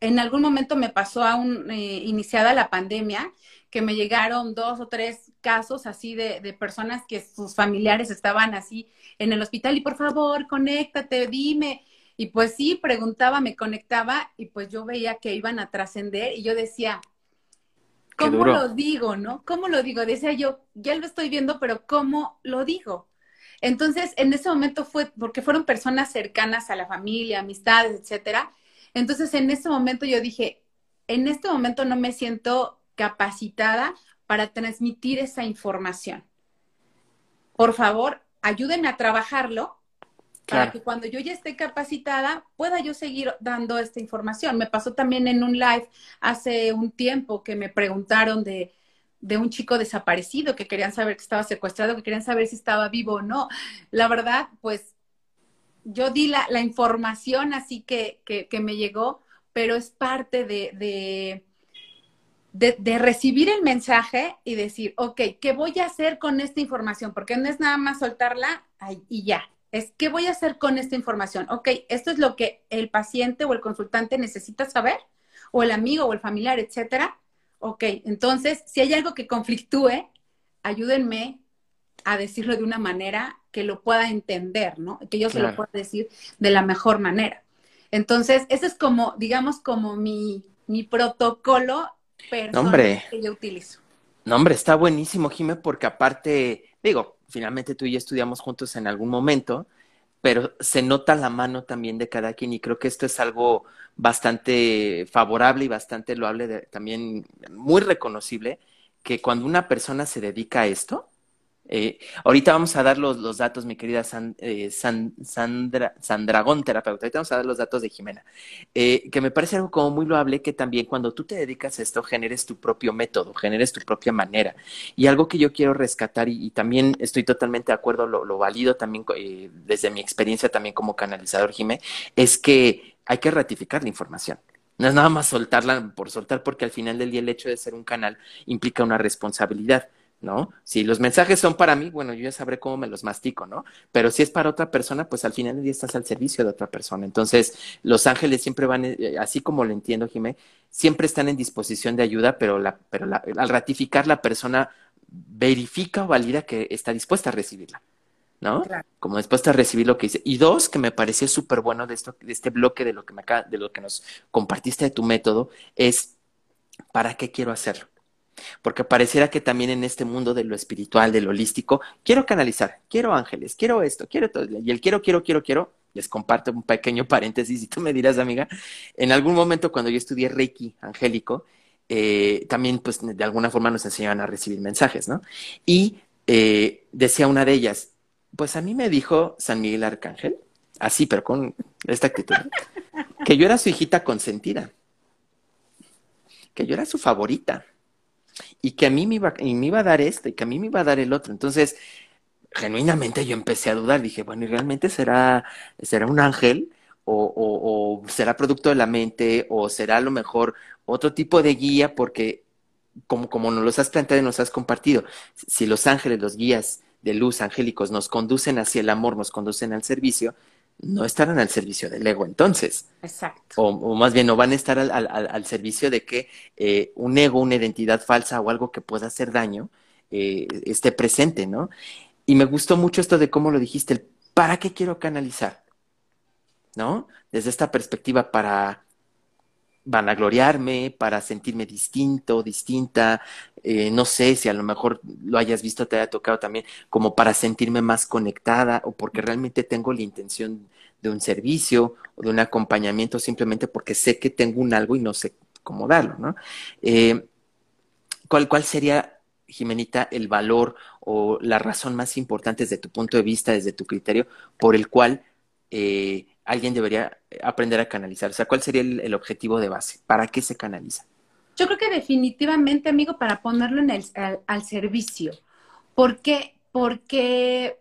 En algún momento me pasó aún eh, iniciada la pandemia que me llegaron dos o tres casos así de, de, personas que sus familiares estaban así en el hospital y por favor, conéctate, dime. Y pues sí, preguntaba, me conectaba y pues yo veía que iban a trascender y yo decía, ¿cómo lo digo, no? ¿Cómo lo digo? Decía yo, ya lo estoy viendo, pero ¿cómo lo digo? Entonces, en ese momento fue, porque fueron personas cercanas a la familia, amistades, etcétera. Entonces, en ese momento yo dije, en este momento no me siento capacitada para transmitir esa información. Por favor, ayúdenme a trabajarlo para que cuando yo ya esté capacitada pueda yo seguir dando esta información. Me pasó también en un live hace un tiempo que me preguntaron de, de un chico desaparecido, que querían saber que estaba secuestrado, que querían saber si estaba vivo o no. La verdad, pues yo di la, la información así que, que, que, me llegó, pero es parte de, de, de, recibir el mensaje y decir, ok, ¿qué voy a hacer con esta información? Porque no es nada más soltarla y ya. Es, ¿qué voy a hacer con esta información? Ok, esto es lo que el paciente o el consultante necesita saber, o el amigo o el familiar, etcétera ok, entonces, si hay algo que conflictúe, ayúdenme a decirlo de una manera que lo pueda entender, ¿no? Que yo se lo pueda decir de la mejor manera. Entonces, ese es como, digamos, como mi, mi protocolo personal que yo utilizo. No, hombre, está buenísimo, Jime, porque aparte, digo, finalmente tú y yo estudiamos juntos en algún momento, pero se nota la mano también de cada quien y creo que esto es algo bastante favorable y bastante loable, de, también muy reconocible, que cuando una persona se dedica a esto, eh, ahorita vamos a dar los, los datos, mi querida eh, Sandra, Sandragón, terapeuta. Ahorita vamos a dar los datos de Jimena. Eh, que me parece algo como muy loable que también cuando tú te dedicas a esto generes tu propio método, generes tu propia manera. Y algo que yo quiero rescatar y, también estoy totalmente de acuerdo, lo, lo valido también desde mi experiencia también como canalizador, Jimé, es que hay que ratificar la información. No es nada más soltarla por soltar, porque al final del día el hecho de ser un canal implica una responsabilidad ¿no? Si los mensajes son para mí, bueno, yo ya sabré cómo me los mastico, ¿no? Pero si es para otra persona, pues al final del día estás al servicio de otra persona. Entonces, los ángeles siempre van, eh, así como lo entiendo, Jimé, siempre están en disposición de ayuda, pero, la, pero la, al ratificar la persona verifica o valida que está dispuesta a recibirla. ¿no? Como dispuesta a recibir lo que dice. Y dos, que me pareció súper bueno de esto, de este bloque de lo que me de lo que nos compartiste de tu método, es ¿para qué quiero hacerlo? Porque pareciera que también en este mundo de lo espiritual, de lo holístico, quiero canalizar, quiero ángeles, quiero esto, quiero todo. Y el quiero, quiero, quiero, quiero, les comparto un pequeño paréntesis y tú me dirás, amiga, en algún momento cuando yo estudié Reiki angélico, eh, también pues de alguna forma nos enseñaban a recibir mensajes, ¿no? Y eh, decía una de ellas, pues a mí me dijo San Miguel Arcángel, así, pero con esta actitud, que yo era su hijita consentida, que yo era su favorita y que a mí me iba, y me iba a dar esto y que a mí me iba a dar el otro. Entonces, genuinamente yo empecé a dudar, dije, bueno, ¿y realmente será, será un ángel? O, o, será producto de la mente, o será a lo mejor otro tipo de guía, porque como, como nos los has planteado y nos has compartido, si los ángeles, los guías de luz angélicos nos conducen hacia el amor, nos conducen al servicio, no estarán al servicio del ego entonces. Exacto. O, más bien no van a estar al, al, al servicio de que eh, un ego, una identidad falsa o algo que pueda hacer daño eh, esté presente, ¿no? Y me gustó mucho esto de cómo lo dijiste, el ¿para qué quiero canalizar? ¿No? Desde esta perspectiva para vanagloriarme, para sentirme distinto, distinta, eh, no sé si a lo mejor lo hayas visto, te haya tocado también, como para sentirme más conectada o porque realmente tengo la intención de un servicio o de un acompañamiento simplemente porque sé que tengo un algo y no sé cómo darlo, ¿no? Eh, ¿cuál, ¿Cuál sería, Jimenita, el valor o la razón más importante desde tu punto de vista, desde tu criterio, por el cual eh, alguien debería aprender a canalizar? O sea, ¿cuál sería el, objetivo de base? ¿Para qué se canaliza? Yo creo que definitivamente, amigo, para ponerlo en el, al, servicio. ¿Por qué? Porque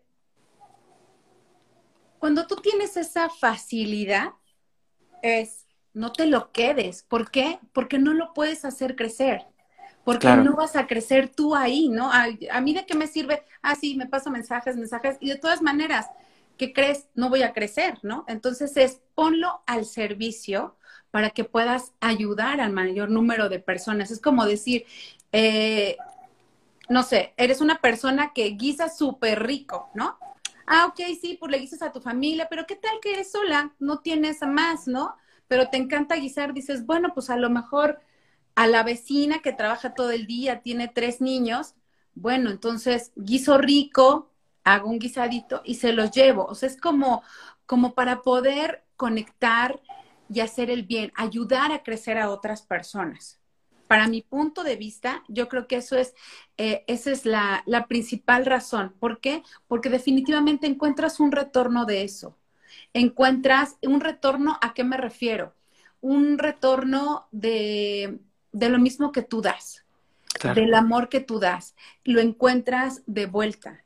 cuando tú tienes esa facilidad, es no te lo quedes. ¿Por qué? Porque no lo puedes hacer crecer. Porque no vas a crecer tú ahí, ¿no? A, a, mí de qué me sirve, ah, sí, me paso mensajes, mensajes, y de todas maneras, ¿qué crees? No voy a crecer, ¿no? Entonces es ponlo al servicio para que puedas ayudar al mayor número de personas. Es como decir, eh, no sé, eres una persona que guisa súper rico, ¿no? Ah, ok, sí, pues le guisas a tu familia, pero ¿qué tal que eres sola? No tienes más, ¿no? Pero te encanta guisar, dices, bueno, pues a lo mejor a la vecina que trabaja todo el día, tiene tres niños, bueno, entonces guiso rico, hago un guisadito y se los llevo. O sea, es como, como para poder conectar y hacer el bien, ayudar a crecer a otras personas. Para mi punto de vista, yo creo que eso es, eh, esa es la, la principal razón. ¿Por qué? Porque definitivamente encuentras un retorno de eso. Encuentras un retorno, ¿a qué me refiero? Un retorno de, de lo mismo que tú das, del amor que tú das. Lo encuentras de vuelta.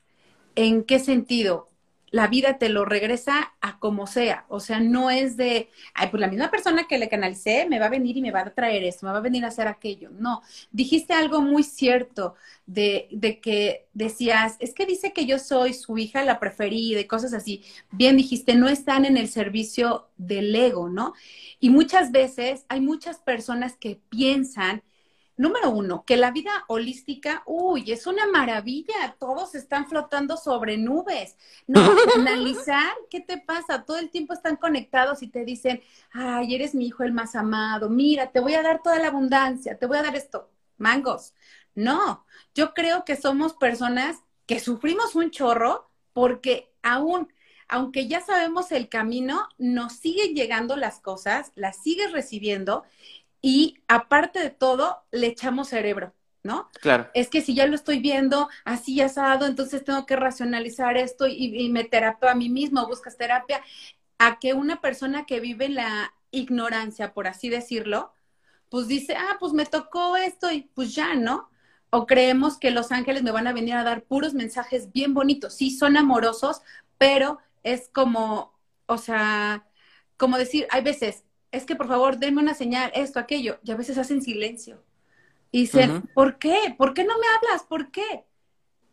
¿En qué sentido? La vida te lo regresa a como sea. O sea, no es de, ay, pues la misma persona que le canalicé me va a venir y me va a traer esto, me va a venir a hacer aquello. No, dijiste algo muy cierto de, de que decías, es que dice que yo soy su hija, la preferida y cosas así. Bien dijiste, no están en el servicio del ego, ¿no? Y muchas veces hay muchas personas que piensan Número uno, que la vida holística, uy, es una maravilla, todos están flotando sobre nubes. No, analizar, ¿qué te pasa? Todo el tiempo están conectados y te dicen, ay, eres mi hijo el más amado, mira, te voy a dar toda la abundancia, te voy a dar esto, mangos. No, yo creo que somos personas que sufrimos un chorro porque aún aunque ya sabemos el camino, nos siguen llegando las cosas, las sigues recibiendo y aparte de todo, le echamos cerebro, ¿no? Claro. Es que si ya lo estoy viendo así asado, entonces tengo que racionalizar esto y, me terapio a mí mismo, buscas terapia, a que una persona que vive en la ignorancia, por así decirlo, pues dice, ah, pues me tocó esto y pues ya, ¿no? O creemos que los ángeles me van a venir a dar puros mensajes bien bonitos. Sí, son amorosos, pero es como, o sea, como decir, hay veces, es que por favor denme una señal, esto, aquello, y a veces hacen silencio. Y dicen, ¿por qué? ¿Por qué no me hablas? ¿Por qué?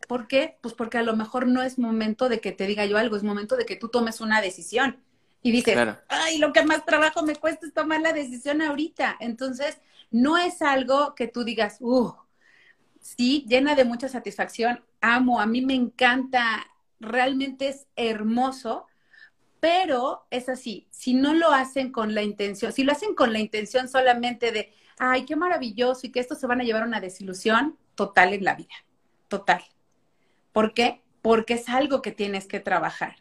¿Por qué? Pues porque a lo mejor no es momento de que te diga yo algo, es momento de que tú tomes una decisión. Y dices, ay, lo que más trabajo me cuesta es tomar la decisión ahorita. Entonces, no es algo que tú digas, uh, sí, llena de mucha satisfacción, amo, a mí me encanta, realmente es hermoso, pero es así, si no lo hacen con la intención, si lo hacen con la intención solamente de, ay, qué maravilloso y que esto se van a llevar a una desilusión total en la vida, total. ¿Por qué? Porque es algo que tienes que trabajar.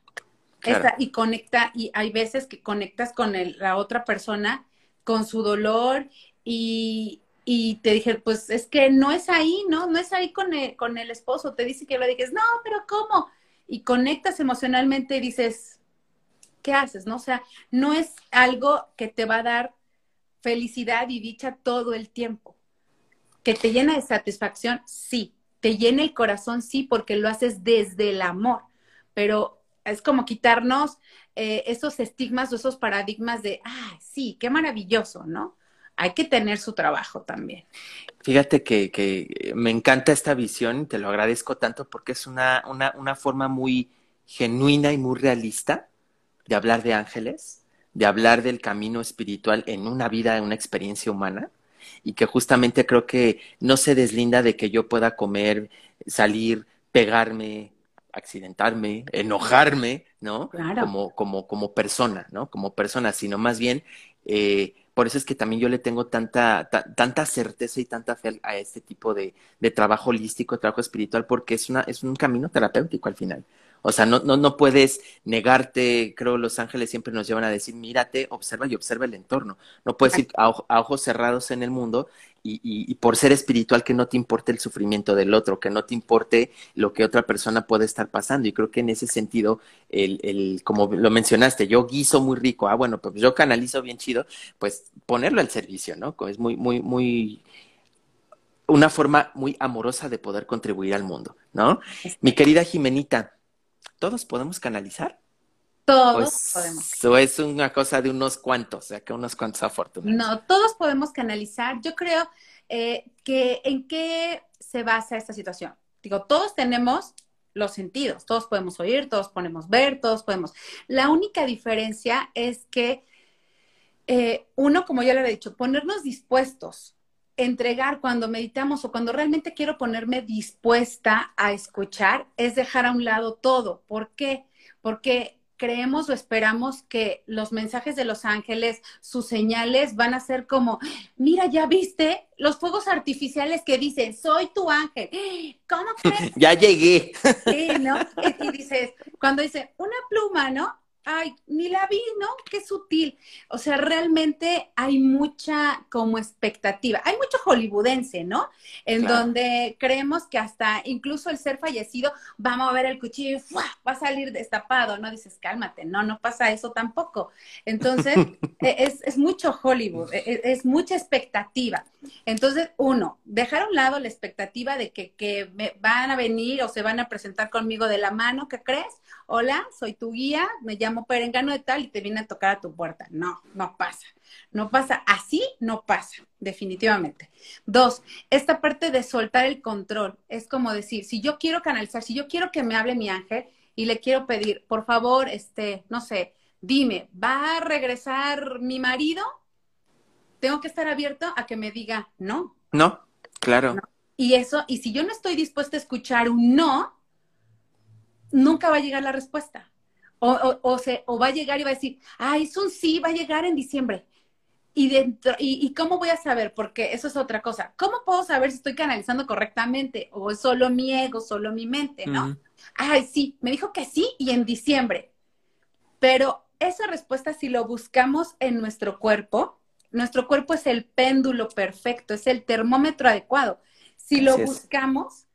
y conecta, y hay veces que conectas con la otra persona, con su dolor, y, y te dije, pues es que no es ahí, ¿no? No es ahí con el, con el esposo. Te dice que lo dices, no, pero ¿cómo? Y conectas emocionalmente y dices, ¿qué haces? ¿No? O sea, no es algo que te va a dar felicidad y dicha todo el tiempo. Que te llena de satisfacción, sí. Te llena el corazón, sí, porque lo haces desde el amor. Pero es como quitarnos eh, esos estigmas o esos paradigmas de, ah, sí, qué maravilloso, ¿no? hay que tener su trabajo también. Fíjate que, me encanta esta visión, te lo agradezco tanto porque es una, una, una forma muy genuina y muy realista de hablar de ángeles, de hablar del camino espiritual en una vida, en una experiencia humana, y que justamente creo que no se deslinda de que yo pueda comer, salir, pegarme, accidentarme, enojarme, ¿no? Claro. Como, como, como persona, ¿no? Como persona, sino más bien eh, por eso es que también yo le tengo tanta, tanta certeza y tanta fe a este tipo de, de, trabajo holístico, trabajo espiritual, porque es, una, es un camino terapéutico al final. O sea, no, no, no puedes negarte, creo los ángeles siempre nos llevan a decir, mírate, observa y observa el entorno. No puedes ir a, ojos cerrados en el mundo y, y, por ser espiritual que no te importe el sufrimiento del otro, que no te importe lo que otra persona puede estar pasando. Y creo que en ese sentido, el, el, como lo mencionaste, yo guiso muy rico, ah, bueno, pues yo canalizo bien chido, pues ponerlo al servicio, ¿no? Es muy, muy, muy una forma muy amorosa de poder contribuir al mundo, ¿no? Mi querida Jimenita, ¿todos podemos canalizar? Todos podemos. Eso es una cosa de unos cuantos, o sea, que unos cuantos afortunados. No, todos podemos canalizar. Yo creo eh, que en qué se basa esta situación. Digo, todos tenemos los sentidos, todos podemos oír, todos podemos ver, todos podemos. La única diferencia es que eh, uno, como ya le he dicho, ponernos dispuestos entregar cuando meditamos o cuando realmente quiero ponerme dispuesta a escuchar es dejar a un lado todo. ¿Por qué? Porque creemos o esperamos que los mensajes de los ángeles, sus señales van a ser como, mira, ya viste los fuegos artificiales que dicen, soy tu ángel. ¿Cómo crees? ya llegué. Sí, ¿no? Y, dices, cuando dice, una pluma, ¿no? Ay, ni la vi, ¿no? Qué sutil. O sea, realmente hay mucha como expectativa. Hay mucho hollywoodense, ¿no? En donde creemos que hasta incluso el ser fallecido, vamos a ver el cuchillo y va a salir destapado, ¿no? Dices, cálmate, no, no pasa eso tampoco. Entonces, e, es, es, mucho Hollywood, e, e, es, mucha expectativa. Entonces, uno, dejar a un lado la expectativa de que, que me van a venir o se van a presentar conmigo de la mano, ¿qué crees? Hola, soy tu guía, me llamo perengano de tal y te viene a tocar a tu puerta. No, no pasa. No pasa. Así no pasa, definitivamente. Dos, esta parte de soltar el control. Es como decir, si yo quiero canalizar, si yo quiero que me hable mi ángel y le quiero pedir, por favor, este, no sé, dime, ¿va a regresar mi marido? Tengo que estar abierto a que me diga no. No, claro. Y eso, y si yo no estoy dispuesta a escuchar un no, nunca va a llegar la respuesta. O, o, se, o va a llegar y va a decir, ah, es un sí, va a llegar en diciembre. Y, dentro, y, cómo voy a saber? Porque eso es otra cosa. ¿Cómo puedo saber si estoy canalizando correctamente? ¿O es solo mi ego, solo mi mente, no? Ay, sí, me dijo que sí y en diciembre. Pero esa respuesta, si lo buscamos en nuestro cuerpo, nuestro cuerpo es el péndulo perfecto, es el termómetro adecuado. Si lo buscamos,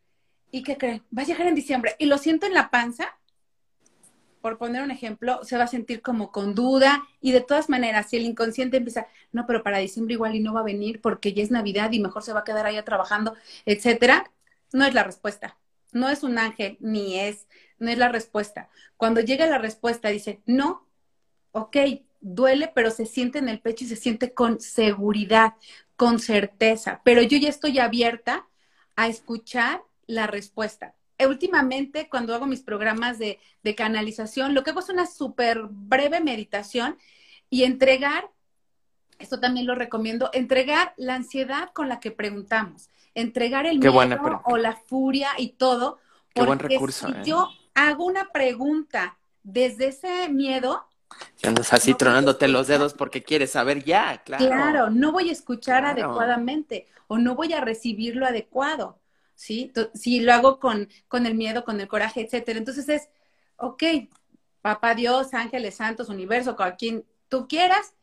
¿y qué creen? Va a llegar en diciembre y lo siento en la panza, por poner un ejemplo, se va a sentir como con duda y de todas maneras, si el inconsciente empieza, no, pero para diciembre igual y no va a venir porque ya es Navidad y mejor se va a quedar allá trabajando, etcétera, no es la respuesta. No es un ángel, ni es, no es la respuesta. Cuando llega la respuesta, dice, no, ok, duele, pero se siente en el pecho y se siente con seguridad, con certeza, pero yo ya estoy abierta a escuchar la respuesta últimamente cuando hago mis programas de, de canalización, lo que hago es una súper breve meditación y entregar, esto también lo recomiendo, entregar la ansiedad con la que preguntamos, entregar el miedo o la furia y todo. Qué buen recurso. Si ¿eh? yo hago una pregunta desde ese miedo, y andas así tronándote los dedos porque quieres saber ya, claro. Claro, no voy a escuchar adecuadamente o no voy a recibir lo adecuado, ¿sí? Si lo hago con, con el miedo, con el coraje, etcétera. Entonces es, ok, papá Dios, ángeles santos, universo, con quien tú quieras,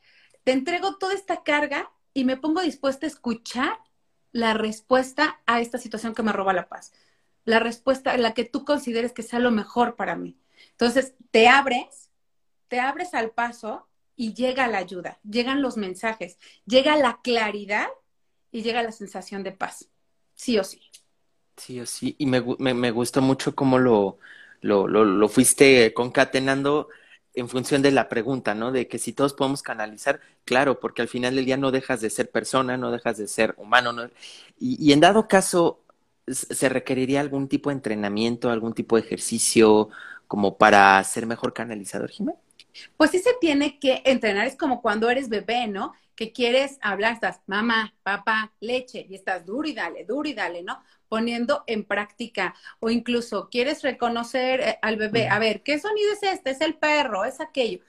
te entrego toda esta carga y me pongo dispuesta a escuchar la respuesta a esta situación que me roba la paz. La respuesta, la que tú consideres que sea lo mejor para mí. Entonces, te abres, te abres al paso y llega la ayuda, llegan los mensajes, llega la claridad y llega la sensación de paz. Sí o sí. Sí sí. Y me, me, gustó mucho cómo lo, lo, lo, lo fuiste concatenando en función de la pregunta, ¿no? De que si todos podemos canalizar, claro, porque al final del día no dejas de ser persona, no dejas de ser humano, ¿no? Y, y en dado caso, ¿se requeriría algún tipo de entrenamiento, algún tipo de ejercicio como para ser mejor canalizador, Jiménez? Pues sí se tiene que entrenar, es como cuando eres bebé, ¿no? Que quieres hablar, estás mamá, papá, leche, y estás duro y dale, duro y dale, ¿no? Poniendo en práctica, o incluso quieres reconocer eh, al bebé, a ver, ¿qué sonido es este? Es el perro, es aquello.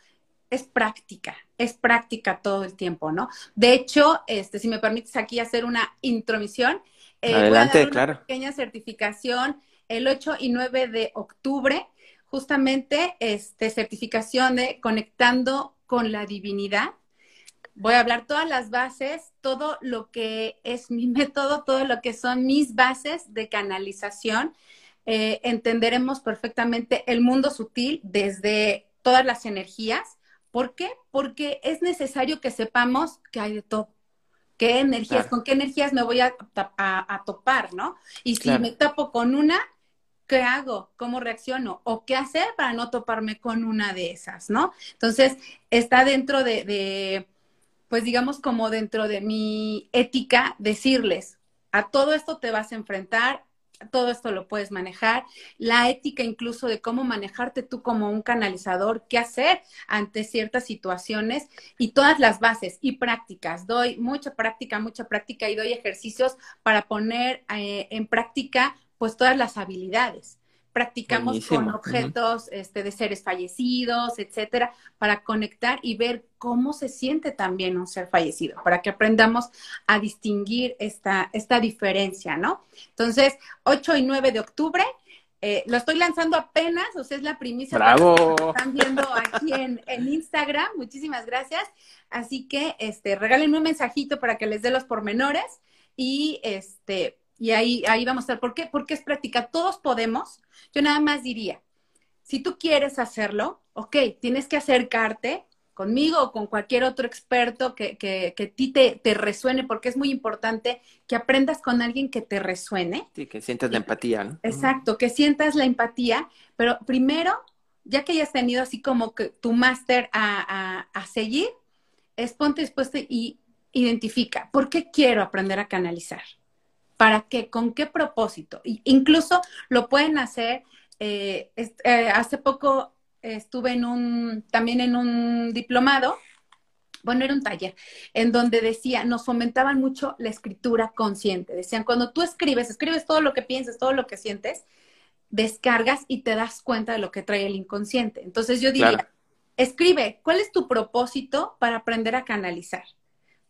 Es práctica, es práctica todo el tiempo, ¿no? De hecho, este, si me permites aquí hacer una intromisión, eh, Adelante, voy a dar una pequeña certificación el 8 y 9 de octubre justamente este, certificación de conectando con la divinidad. Voy a hablar todas las bases, todo lo que es mi método, todo lo que son mis bases de canalización. Eh, entenderemos perfectamente el mundo sutil desde todas las energías. ¿Por qué? Porque es necesario que sepamos que hay de todo. ¿Qué energías, con qué energías me voy a, a, topar, no? Y si me tapo con una, ¿qué hago? ¿Cómo reacciono? ¿O qué hacer para no toparme con una de esas, ¿no? Entonces, está dentro de, pues digamos como dentro de mi ética decirles, a todo esto te vas a enfrentar, todo esto lo puedes manejar, la ética incluso de cómo manejarte tú como un canalizador, qué hacer ante ciertas situaciones y todas las bases y prácticas. Doy mucha práctica, mucha práctica y doy ejercicios para poner eh, en práctica pues todas las habilidades. Practicamos con objetos este, de seres fallecidos, etcétera, para conectar y ver cómo se siente también un ser fallecido, para que aprendamos a distinguir esta, esta diferencia, ¿no? Entonces, 8 y 9 de octubre, eh, lo estoy lanzando apenas, o sea, es la primicia ¡Bravo! que están viendo aquí en, en, Instagram. Muchísimas gracias. Así que este, regálenme un mensajito para que les dé los pormenores y este y ahí, ahí vamos a estar. ¿Por qué? Porque es práctica. Todos podemos. Yo nada más diría, si tú quieres hacerlo, ok, tienes que acercarte conmigo o con cualquier otro experto que, que, que a ti te, te, resuene, porque es muy importante que aprendas con alguien que te resuene. Sí, que sientas la empatía, ¿no? Exacto, que sientas la empatía, pero primero, ya que hayas tenido así como que tu máster a, a, a seguir, es ponte dispuesto y identifica, ¿por qué quiero aprender a canalizar? ¿Para qué? ¿Con qué propósito? incluso lo pueden hacer. Eh, eh, hace poco estuve en un, también en un diplomado, bueno, era un taller, en donde decía, nos fomentaban mucho la escritura consciente. Decían, cuando tú escribes, escribes todo lo que piensas, todo lo que sientes, descargas y te das cuenta de lo que trae el inconsciente. Entonces yo diría, escribe, ¿cuál es tu propósito para aprender a canalizar?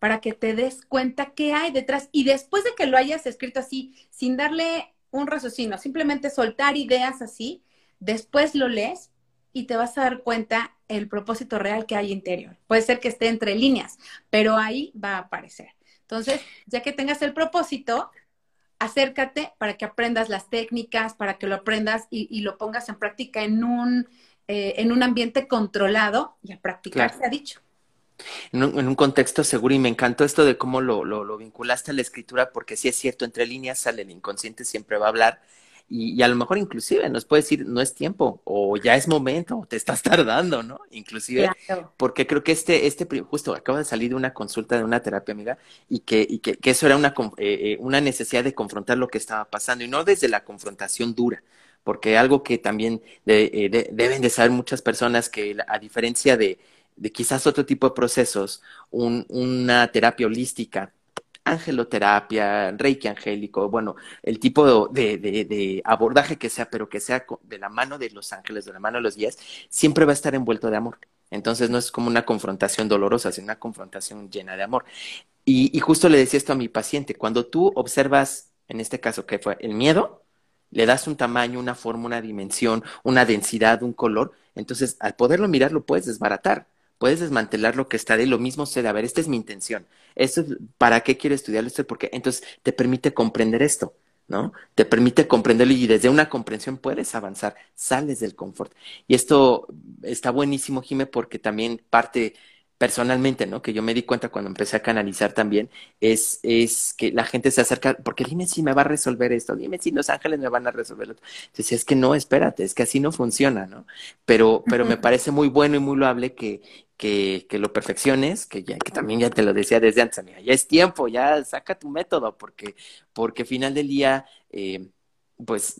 Para que te des cuenta qué hay detrás. Y después de que lo hayas escrito así, sin darle un raciocinio, simplemente soltar ideas así, después lo lees y te vas a dar cuenta el propósito real que hay interior. Puede ser que esté entre líneas, pero ahí va a aparecer. Entonces, ya que tengas el propósito, acércate para que aprendas las técnicas, para que lo aprendas y, lo pongas en práctica en un, eh, en un ambiente controlado y a practicar, se ha dicho en un, contexto seguro y me encantó esto de cómo lo, lo, lo, vinculaste a la escritura porque sí es cierto, entre líneas sale el inconsciente, siempre va a hablar y, a lo mejor inclusive nos puede decir no es tiempo o ya es momento o te estás tardando, ¿no? Inclusive porque creo que este, este, justo acaba de salir de una consulta de una terapia amiga y que, y que, que eso era una, eh, eh, una necesidad de confrontar lo que estaba pasando y no desde la confrontación dura, porque algo que también eh, deben de saber muchas personas que a diferencia de, de quizás otro tipo de procesos, una terapia holística, angeloterapia, reiki angélico, bueno, el tipo de, de, abordaje que sea, pero que sea de la mano de los ángeles, de la mano de los guías, siempre va a estar envuelto de amor. Entonces no es como una confrontación dolorosa, sino una confrontación llena de amor. Y, y justo le decía esto a mi paciente, cuando tú observas, en este caso, que fue el miedo, le das un tamaño, una forma, una dimensión, una densidad, un color, entonces al poderlo mirar lo puedes desbaratar, puedes desmantelar lo que está de lo mismo sé, a ver, esta es mi intención, esto es, ¿para qué quiero estudiarlo? Esto porque entonces te permite comprender esto. ¿no? Te permite comprenderlo y desde una comprensión puedes avanzar, sales del confort. Y esto está buenísimo, Jime, porque también parte personalmente, ¿no? Que yo me di cuenta cuando empecé a canalizar también, es, es que la gente se acerca, porque dime si me va a resolver esto, dime si los ángeles me van a resolver esto. Entonces, es que no, espérate, es que así no funciona, ¿no? Pero, pero me parece muy bueno y muy loable que, que, que lo perfecciones, que ya, que también ya te lo decía desde antes, amiga, ya es tiempo, ya saca tu método, porque, porque final del día, eh, pues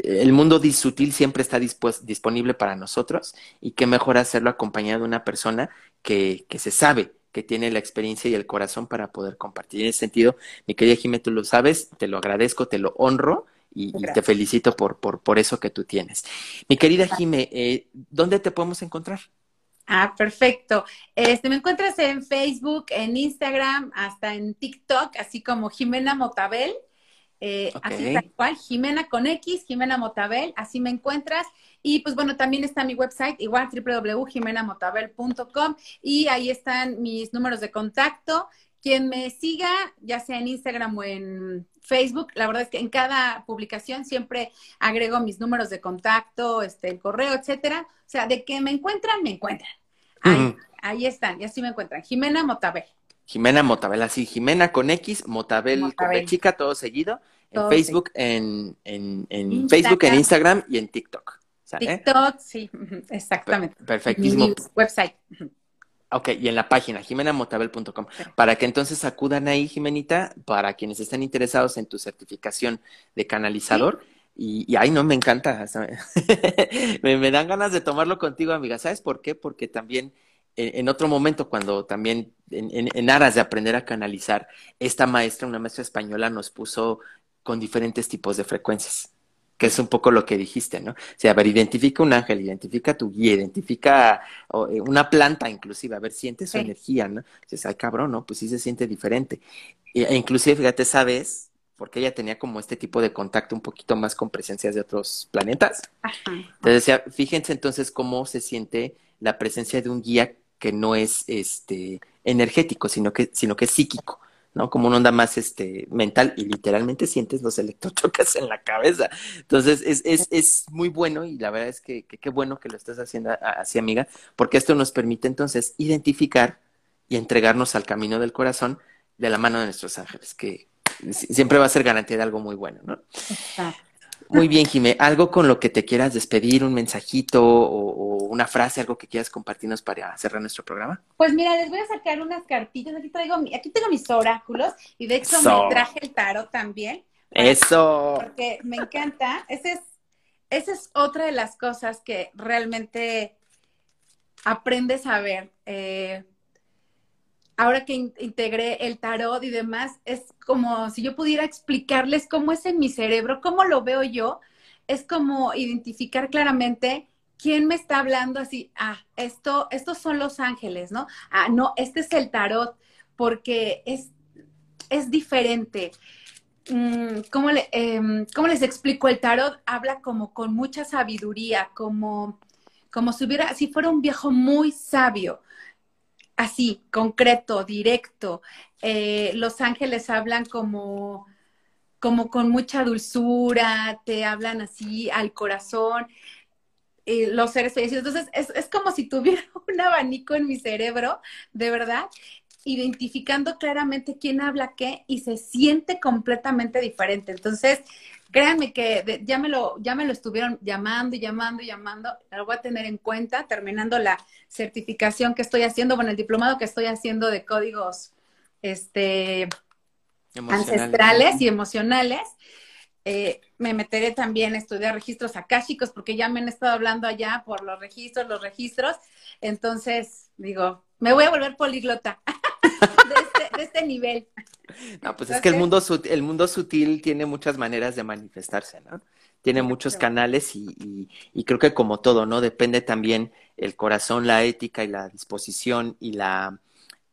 el mundo sutil siempre está disponible para nosotros y qué mejor hacerlo acompañado de una persona que, que se sabe que tiene la experiencia y el corazón para poder compartir. En ese sentido, mi querida Jimé, tú lo sabes, te lo agradezco, te lo honro y, te felicito por, por, por, eso que tú tienes. Mi querida Jimé, eh, ¿dónde te podemos encontrar? Ah, perfecto. Este, me encuentras en Facebook, en Instagram, hasta en TikTok, así como Jimena Motabel. Eh, así tal cual, Jimena con X, Jimena Motabel, así me encuentras. Y pues bueno, también está mi website, igual www.jimenamotabel.com y ahí están mis números de contacto. Quien me siga, ya sea en Instagram o en Facebook, la verdad es que en cada publicación siempre agrego mis números de contacto, este, el correo, etcétera. O sea, de que me encuentran, me encuentran. Ahí, ahí están, y así me encuentran. Jimena Motabel. Jimena Motabel, así, Jimena con X, Motabel, con la chica, todo seguido, en Facebook, en, en, en Facebook, en Instagram y en TikTok. TikTok, sí, exactamente. Perfectísimo. website. Ok, y en la página, jimenamotabel.com, para que entonces acudan ahí, Jimenita, para quienes estén interesados en tu certificación de canalizador. Y, y ay, no, me encanta. me, me, dan ganas de tomarlo contigo, amiga. ¿Sabes por qué? Porque también en, otro momento, cuando también en, en, aras de aprender a canalizar, esta maestra, una maestra española, nos puso con diferentes tipos de frecuencias, que es un poco lo que dijiste, ¿no? O sea, a ver, identifica un ángel, identifica tu guía, identifica eh, una planta inclusive, a ver, siente su energía, ¿no? Dices, ay, cabrón, ¿no? Pues sí se siente diferente. E, inclusive, fíjate, ¿sabes? Porque ella tenía como este tipo de contacto un poquito más con presencias de otros planetas. Ajá. Entonces decía, fíjense entonces cómo se siente la presencia de un guía que no es este energético, sino que, sino que es psíquico, ¿no? Como una onda más este mental y literalmente sientes los electrochoques en la cabeza. Entonces, es, es, es muy bueno y la verdad es que qué bueno que lo estás haciendo así, amiga, porque esto nos permite entonces identificar y entregarnos al camino del corazón de la mano de nuestros ángeles, que siempre va a ser garantía de algo muy bueno, ¿no? Exacto. Muy bien, Jimé. ¿Algo con lo que te quieras despedir, un mensajito o, una frase, algo que quieras compartirnos para cerrar nuestro programa? Pues mira, les voy a sacar unas cartillas. Aquí traigo, aquí tengo mis oráculos y de hecho me traje el tarot también. Eso. Porque me encanta. Ese es, esa es otra de las cosas que realmente aprendes a ver. Eh, ahora que integré el tarot y demás, es como si yo pudiera explicarles cómo es en mi cerebro, cómo lo veo yo, es como identificar claramente quién me está hablando así, ah, esto, estos son los ángeles, ¿no? Ah, no, este es el tarot, porque es, es diferente. Mm, ¿Cómo, em, ¿Cómo, les explico? El tarot habla como con mucha sabiduría, como, como si hubiera, si fuera un viejo muy sabio así, concreto, directo. Eh, los ángeles hablan como, como con mucha dulzura, te hablan así al corazón. Eh, los seres fallecidos. Entonces, es, es como si tuviera un abanico en mi cerebro, de verdad, identificando claramente quién habla qué y se siente completamente diferente. Entonces, créanme que ya, me lo, ya me lo estuvieron llamando y llamando y llamando. Lo voy a tener en cuenta terminando la certificación que estoy haciendo, bueno, el diplomado que estoy haciendo de códigos este, ancestrales y emocionales. Eh, me meteré también a estudiar registros akáshicos porque ya me han estado hablando allá por los registros, los registros. Entonces, digo, me voy a volver poliglota este, de, este, nivel. No, pues es que el mundo, el mundo sutil tiene muchas maneras de manifestarse, ¿no? Tiene muchos canales y, y, creo que como todo, ¿no? Depende también el corazón, la ética y la disposición y la,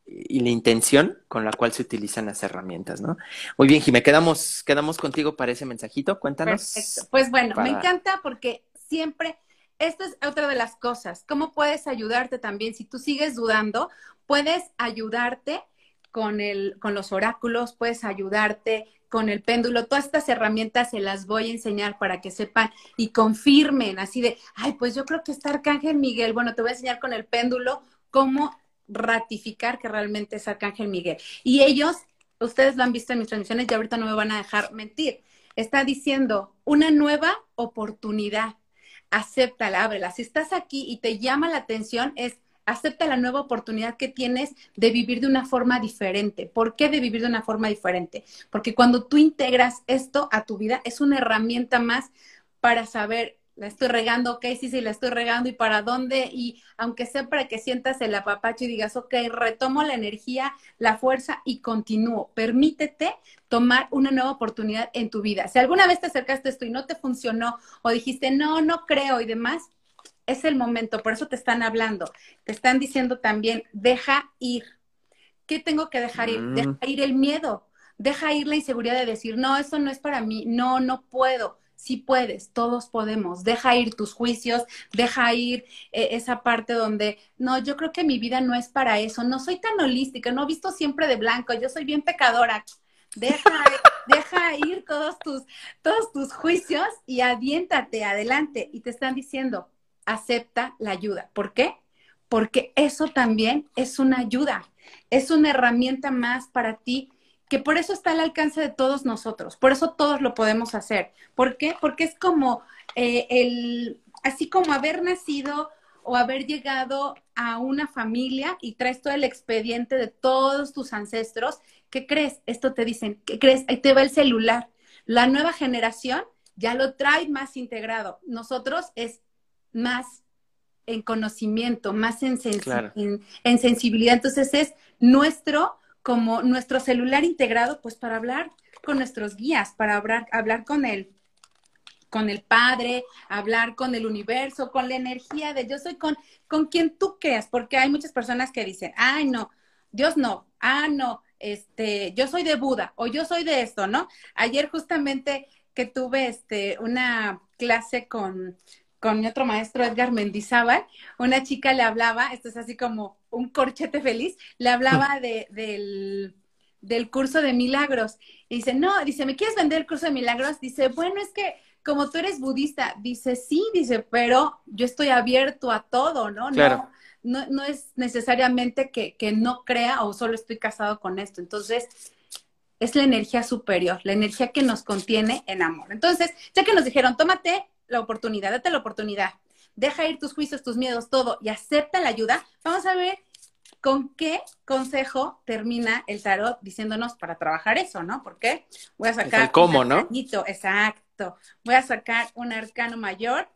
y la intención con la cual se utilizan las herramientas, ¿no? Muy bien, Jimé, quedamos, quedamos contigo para ese mensajito, cuéntanos. Perfecto. Pues bueno, me encanta porque siempre, esta es otra de las cosas, ¿cómo puedes ayudarte también? Si tú sigues dudando, puedes ayudarte con, el, con los oráculos, puedes ayudarte con el péndulo, todas estas herramientas se las voy a enseñar para que sepan y confirmen así de, ay, pues yo creo que está Arcángel Miguel, bueno, te voy a enseñar con el péndulo cómo ratificar que realmente es Arcángel Miguel. Y ellos, ustedes lo han visto en mis transmisiones y ahorita no me van a dejar mentir. Está diciendo una nueva oportunidad. Acéptala, ábrela. Si estás aquí y te llama la atención, es acepta la nueva oportunidad que tienes de vivir de una forma diferente. ¿Por qué de vivir de una forma diferente? Porque cuando tú integras esto a tu vida, es una herramienta más para saber la estoy regando, ok, sí, sí, la estoy regando y para dónde, y aunque sea para que sientas el apapacho y digas, ok, retomo la energía, la fuerza y continúo. Permítete tomar una nueva oportunidad en tu vida. Si alguna vez te acercaste a esto y no te funcionó o dijiste, no, no creo y demás, es el momento, por eso te están hablando, te están diciendo también, deja ir. ¿Qué tengo que dejar ir? Deja mm. ir el miedo, deja ir la inseguridad de decir, no, eso no es para mí, no, no puedo sí puedes, todos podemos. Deja ir tus juicios, deja ir eh, esa parte donde, no, yo creo que mi vida no es para eso, no soy tan holística, no he visto siempre de blanco, yo soy bien pecadora. Deja, deja ir todos tus, todos tus juicios y aviéntate adelante. Y te están diciendo, acepta la ayuda. ¿Por qué? Porque eso también es una ayuda, es una herramienta más para ti que por eso está al alcance de todos nosotros, por eso todos lo podemos hacer. ¿Por qué? Porque es como eh, el, así como haber nacido o haber llegado a una familia y traes todo el expediente de todos tus ancestros, ¿qué crees? Esto te dicen, ¿qué crees? Ahí te va el celular. La nueva generación ya lo trae más integrado. Nosotros es más en conocimiento, más en, en sensibilidad. Entonces es nuestro como nuestro celular integrado, pues para hablar con nuestros guías, para hablar, hablar con él con el Padre, hablar con el universo, con la energía de yo soy con, con quien tú creas, porque hay muchas personas que dicen, ay, no, Dios no, ah, no, este, yo soy de Buda o yo soy de esto, ¿no? Ayer justamente que tuve este, una clase con, con mi otro maestro Edgar Mendizábal, una chica le hablaba, esto es así como un corchete feliz, le hablaba de, del, del curso de milagros. Y dice, no, dice, ¿me quieres vender el curso de milagros? Dice, bueno, es que como tú eres budista, dice, sí, dice, pero yo estoy abierto a todo, ¿no? No, no, no es necesariamente que, que no crea o solo estoy casado con esto. Entonces, es la energía superior, la energía que nos contiene en amor. Entonces, ya que nos dijeron, tómate la oportunidad, date la oportunidad, deja ir tus juicios, tus miedos, todo y acepta la ayuda, vamos a ver con qué consejo termina el tarot diciéndonos para trabajar eso, ¿no? Porque voy a sacar. el cómo, ¿no? Exacto. Voy a sacar un arcano mayor,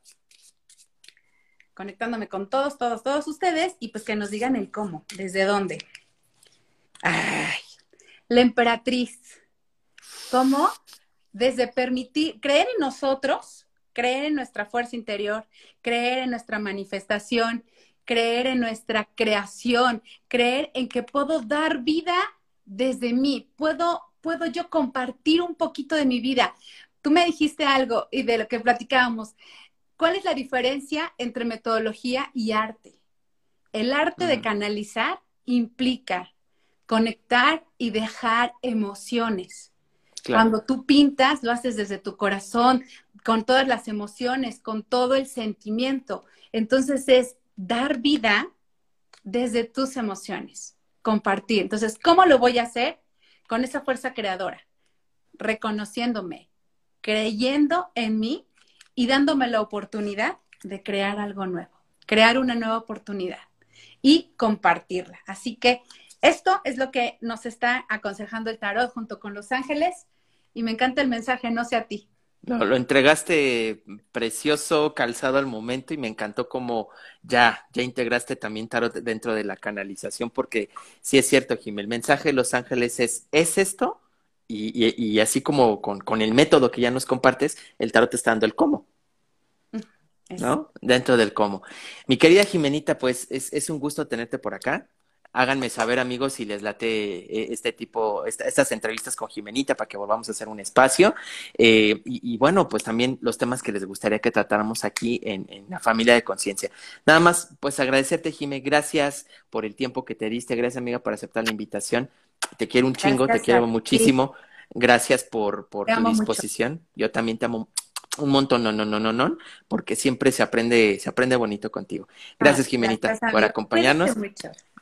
conectándome con todos, todos, todos ustedes y pues que nos digan el cómo, desde dónde. Ay, la emperatriz. ¿Cómo? Desde permitir, creer en nosotros creer en nuestra fuerza interior, creer en nuestra manifestación, creer en nuestra creación, creer en que puedo dar vida desde mí, puedo, puedo yo compartir un poquito de mi vida. Tú me dijiste algo y de lo que platicábamos. ¿Cuál es la diferencia entre metodología y arte? El arte de canalizar implica conectar y dejar emociones. Cuando tú pintas, lo haces desde tu corazón, con todas las emociones, con todo el sentimiento. Entonces es dar vida desde tus emociones, compartir. Entonces, ¿cómo lo voy a hacer? Con esa fuerza creadora, reconociéndome, creyendo en mí y dándome la oportunidad de crear algo nuevo, crear una nueva oportunidad y compartirla. Así que esto es lo que nos está aconsejando el tarot junto con los ángeles y me encanta el mensaje, no sé a ti. No, lo entregaste precioso, calzado al momento y me encantó como ya, ya integraste también tarot dentro de la canalización porque sí es cierto, Jim, el mensaje de Los Ángeles es, ¿es esto? Y, y, así como con, con, el método que ya nos compartes, el tarot te está dando el cómo. ¿No? Dentro del cómo. Mi querida Jimenita, pues es, es un gusto tenerte por acá háganme saber amigos si les late eh, este tipo, estas entrevistas con Jimenita para que volvamos a hacer un espacio. Eh, y, bueno, pues también los temas que les gustaría que tratáramos aquí en, la familia de conciencia. Nada más, pues agradecerte, Jime, gracias por el tiempo que te diste, gracias amiga por aceptar la invitación. Te quiero un chingo, te quiero muchísimo. Gracias por, por tu disposición. Yo también te amo un montón, no, no, no, no, no, porque siempre se aprende, se aprende bonito contigo. Gracias, Jimenita, por acompañarnos.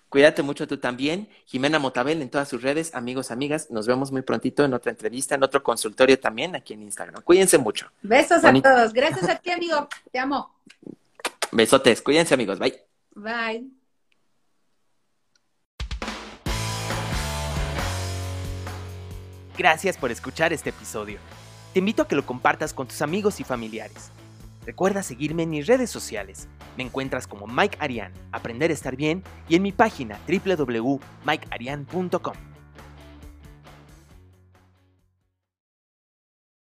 Cuídate mucho tú también. Jimena Motabel en todas sus redes. Amigos, amigas, nos vemos muy prontito en otra entrevista, en otro consultorio también aquí en Instagram. Cuídense mucho. Besos a todos. Gracias a ti, amigo. Te amo. Besotes. Cuídense, amigos. Bye. Bye. Gracias por escuchar este episodio. Te invito a que lo compartas con tus amigos y familiares. Recuerda seguirme en mis redes sociales. Me encuentras como Mike Arian, Aprender a estar bien y en mi página www.mikearian.com.